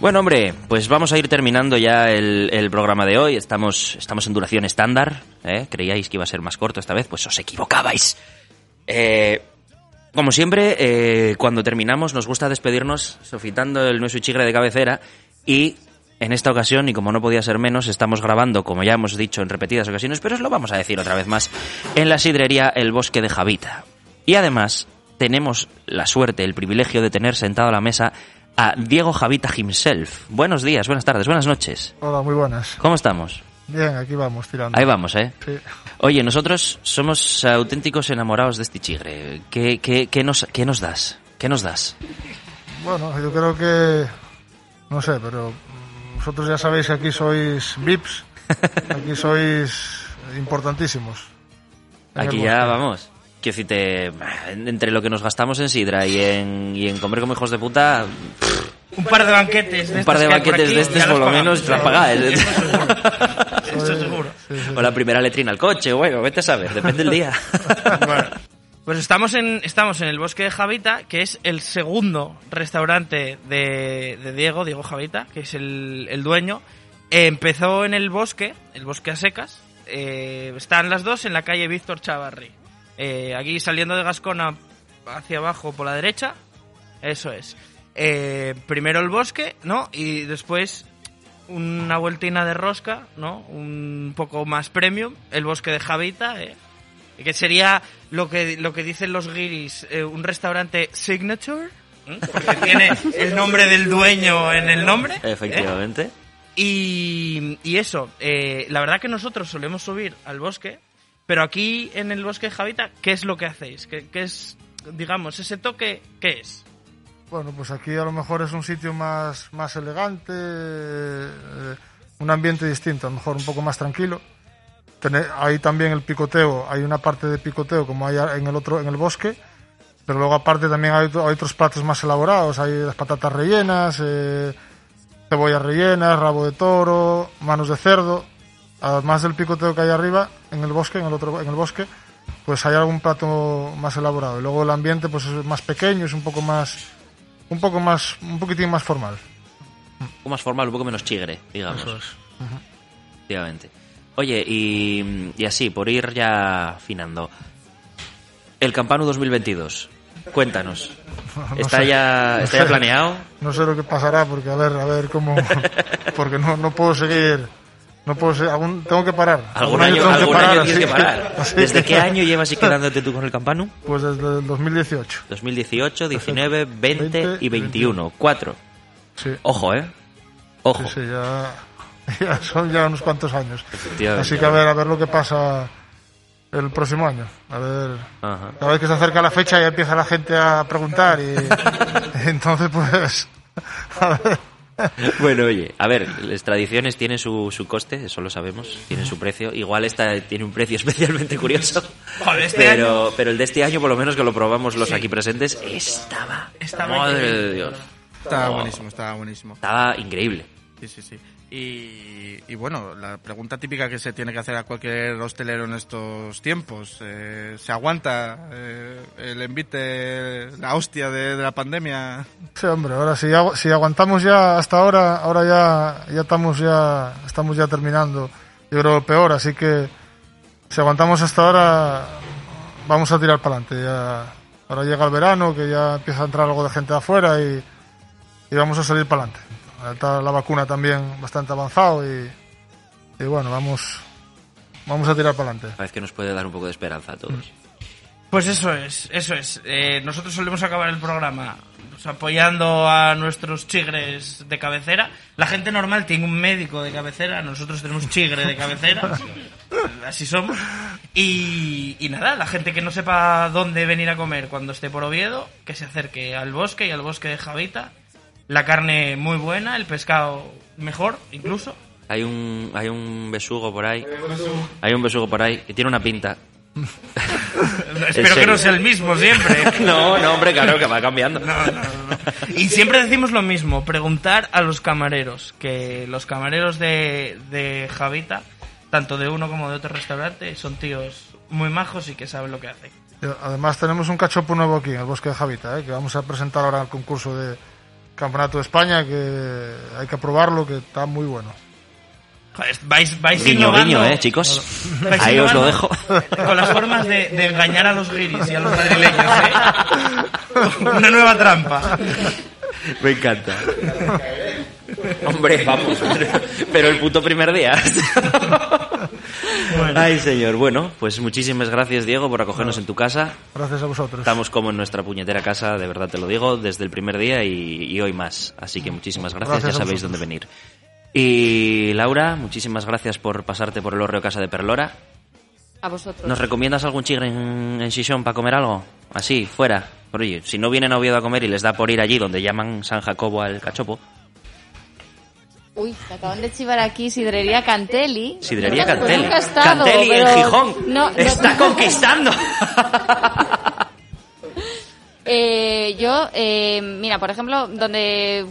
Bueno, hombre, pues vamos a ir terminando ya el, programa de hoy. Estamos, estamos en duración estándar. ¿eh? Creíais que iba a ser más corto esta vez, pues os equivocabais. Eh, Como siempre, eh, cuando terminamos nos gusta despedirnos sofitando el nuestro chigre de cabecera y en esta ocasión, y como no podía ser menos, estamos grabando, como ya hemos dicho en repetidas ocasiones, pero os lo vamos a decir otra vez más, en la sidrería El Bosque de Javita. Y además tenemos la suerte, el privilegio de tener sentado a la mesa a Diego Javita himself. Buenos días, buenas tardes, buenas noches. Hola, muy buenas. ¿Cómo estamos? Bien, aquí vamos tirando. Ahí vamos, ¿eh? Sí. Oye, nosotros somos auténticos enamorados de este chigre. ¿Qué, qué, qué nos, qué nos das? ¿Qué nos das? Bueno, yo creo que... No sé, pero vosotros ya sabéis que aquí sois VIPs. Aquí sois importantísimos. Aquí ya vamos. Quiero decirte, entre lo que nos gastamos en sidra y en, y en comer como hijos de puta, Un par de banquetes de un par de banquetes aquí, de estos por lo menos las pagáis. Eso seguro. Sí, sí. O la primera letrina al coche, bueno, vete a saber, depende del día. Bueno, pues estamos en, estamos en el bosque de Javita, que es el segundo restaurante de, de Diego, Diego Javita, que es el, el dueño. Eh, empezó en el bosque, el bosque a secas. Eh, están las dos en la calle Víctor Chavarri. Eh, aquí saliendo de Gascona hacia abajo por la derecha. Eso es. Eh, primero el bosque, ¿no? Y después una vueltina de rosca, ¿no? Un poco más premium, el bosque de Javita, ¿eh? que sería lo que lo que dicen los guiris, eh, un restaurante signature, ¿eh? porque tiene el nombre del dueño en el nombre. ¿eh? Efectivamente. Y, y eso, eh, la verdad que nosotros solemos subir al bosque, pero aquí en el bosque de Javita, ¿qué es lo que hacéis? ¿Qué, qué es, digamos, ese toque, qué es? Bueno, pues aquí a lo mejor es un sitio más, más elegante, eh, un ambiente distinto, a lo mejor un poco más tranquilo. Tener, hay también el picoteo, hay una parte de picoteo como hay en el otro, en el bosque, pero luego aparte también hay, hay otros platos más elaborados, hay las patatas rellenas, eh, cebollas rellenas, rabo de toro, manos de cerdo. Además del picoteo que hay arriba, en el bosque, en el otro, en el bosque, pues hay algún plato más elaborado. Y luego el ambiente pues es más pequeño, es un poco más, un poco más, un poquitín más formal. Un poco más formal, un poco menos chigre, digamos. Eso es. Efectivamente. Oye, y, y así, por ir ya afinando. El Campano 2022. Cuéntanos. No ¿Está sé, ya, no está ya planeado? No sé lo que pasará porque a ver, a ver cómo, porque no, no puedo seguir, no puedo seguir, algún, tengo que parar. ¿Algún año, tengo que algún parar, año tienes que parar? así ¿Desde que- qué año llevas y quedándote tú con el Campano? Pues desde el 2018. 2018, 19, 20 20 y 21. Cuatro. Sí. Ojo, ¿eh? Ojo. Sí, sí, ya, ya son ya unos cuantos años. Así que a ver, a ver lo que pasa el próximo año. A ver, Ajá. cada vez que se acerca la fecha ya empieza la gente a preguntar y entonces pues, a ver. Bueno, oye, a ver, las tradiciones tienen su, su coste, eso lo sabemos, tienen su precio. Igual esta tiene un precio especialmente curioso. Joder, este pero, pero el de este año, por lo menos que lo probamos los aquí presentes, estaba. Estaba Madre increíble. de Dios. Estaba Oh. buenísimo, estaba buenísimo. Estaba increíble. Sí, sí, sí. Y, bueno, la pregunta típica que se tiene que hacer a cualquier hostelero en estos tiempos, eh, ¿se aguanta eh, el envite, la hostia de, la pandemia? Sí, hombre, ahora si, agu- si aguantamos ya hasta ahora, ahora ya, ya estamos ya, estamos ya terminando. Yo creo peor, así que si aguantamos hasta ahora, vamos a tirar para adelante. Ya, ahora llega el verano, que ya empieza a entrar algo de gente de afuera y vamos a salir para adelante. Está la vacuna también bastante avanzado y, y bueno, vamos, vamos a tirar para adelante. Parece que nos puede dar un poco de esperanza a todos. Pues eso es, eso es. Eh, nosotros solemos acabar el programa pues, apoyando a nuestros chigres de cabecera. La gente normal tiene un médico de cabecera, nosotros tenemos chigre de cabecera. Así somos. Y, y nada, la gente que no sepa dónde venir a comer cuando esté por Oviedo, que se acerque al bosque y al bosque de Javita. La carne muy buena, el pescado mejor incluso. Hay un, hay un besugo por ahí. Hay un besugo por ahí que tiene una pinta. Espero que no sea el mismo siempre. No, no, hombre, claro que va cambiando. No, no, no. Y siempre decimos lo mismo, preguntar a los camareros, que los camareros de, de Javita, tanto de uno como de otro restaurante, son tíos muy majos y que saben lo que hacen. Además tenemos un cachopo nuevo aquí en el Bosque de Javita, ¿eh? que vamos a presentar ahora al concurso de Campeonato de España, que hay que probarlo, que está muy bueno. Vais, vais Guiño, innovando. guiño, eh, chicos. Vais Ahí os lo dejo. Con las formas de, de engañar a los guiris y a los madrileños, ¿eh? Una nueva trampa. Me encanta. Hombre, vamos. Pero el puto primer día. Ay, señor. Bueno, pues muchísimas gracias, Diego, por acogernos en tu casa. Gracias a vosotros. Estamos como en nuestra puñetera casa, de verdad te lo digo, desde el primer día y, y hoy más. Así que muchísimas gracias, Gracias ya sabéis dónde venir. Y Laura, muchísimas gracias por pasarte por el Orreo Casa de Perlora. A vosotros. ¿Nos recomiendas algún chigre en, en para comer algo? Así, fuera. Pero oye, si no vienen a Oviedo a comer y les da por ir allí donde llaman San Jacobo al cachopo, Uy, te acaban de chivar aquí Sidrería Cantelli. Sidrería Pues Cantelli. he estado, Cantelli en pero- Gijón. No, no- Está conquistando. Eh, yo, eh, mira, por ejemplo, donde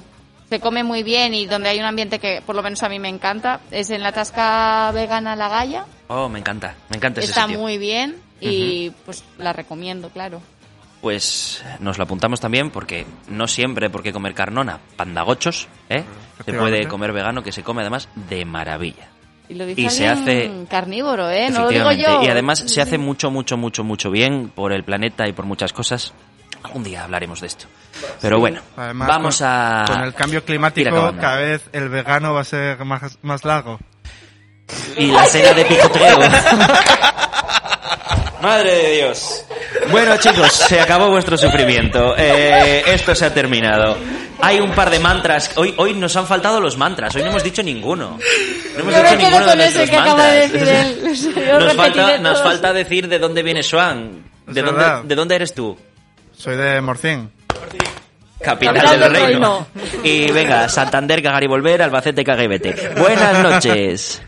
se come muy bien y donde hay un ambiente que por lo menos a mí me encanta, es en la tasca vegana La Galla. Oh, me encanta, me encanta ese Está sitio. muy bien y pues la recomiendo, claro. Pues nos lo apuntamos también porque no siempre por qué comer carnona, pandagochos, ¿eh? Se puede comer vegano que se come además de maravilla. Y lo dice Y se hace- carnívoro, ¿eh? No lo digo Efectivamente. yo. Y además se hace mucho, mucho, mucho, mucho bien por el planeta y por muchas cosas. Algún día hablaremos de esto. Pero bueno, Además, vamos con, a... Con el cambio climático, cada vez el vegano va a ser más, más largo. Y la cena de picoteo. Madre de Dios. Bueno, chicos, se acabó vuestro sufrimiento. Eh, esto se ha terminado. Hay un par de mantras. Hoy, hoy nos han faltado los mantras. Hoy no hemos dicho ninguno. No hemos Yo dicho ninguno de nuestros que acaba de mantras. decir él. Yo Nos falta, nos decir de dónde viene Swan. ¿De dónde, verdad. ¿De dónde eres tú? Soy de Morcín. Capital, Capital del del reino. Y venga, Santander, cagar y volver, Albacete, caga y vete. Buenas noches.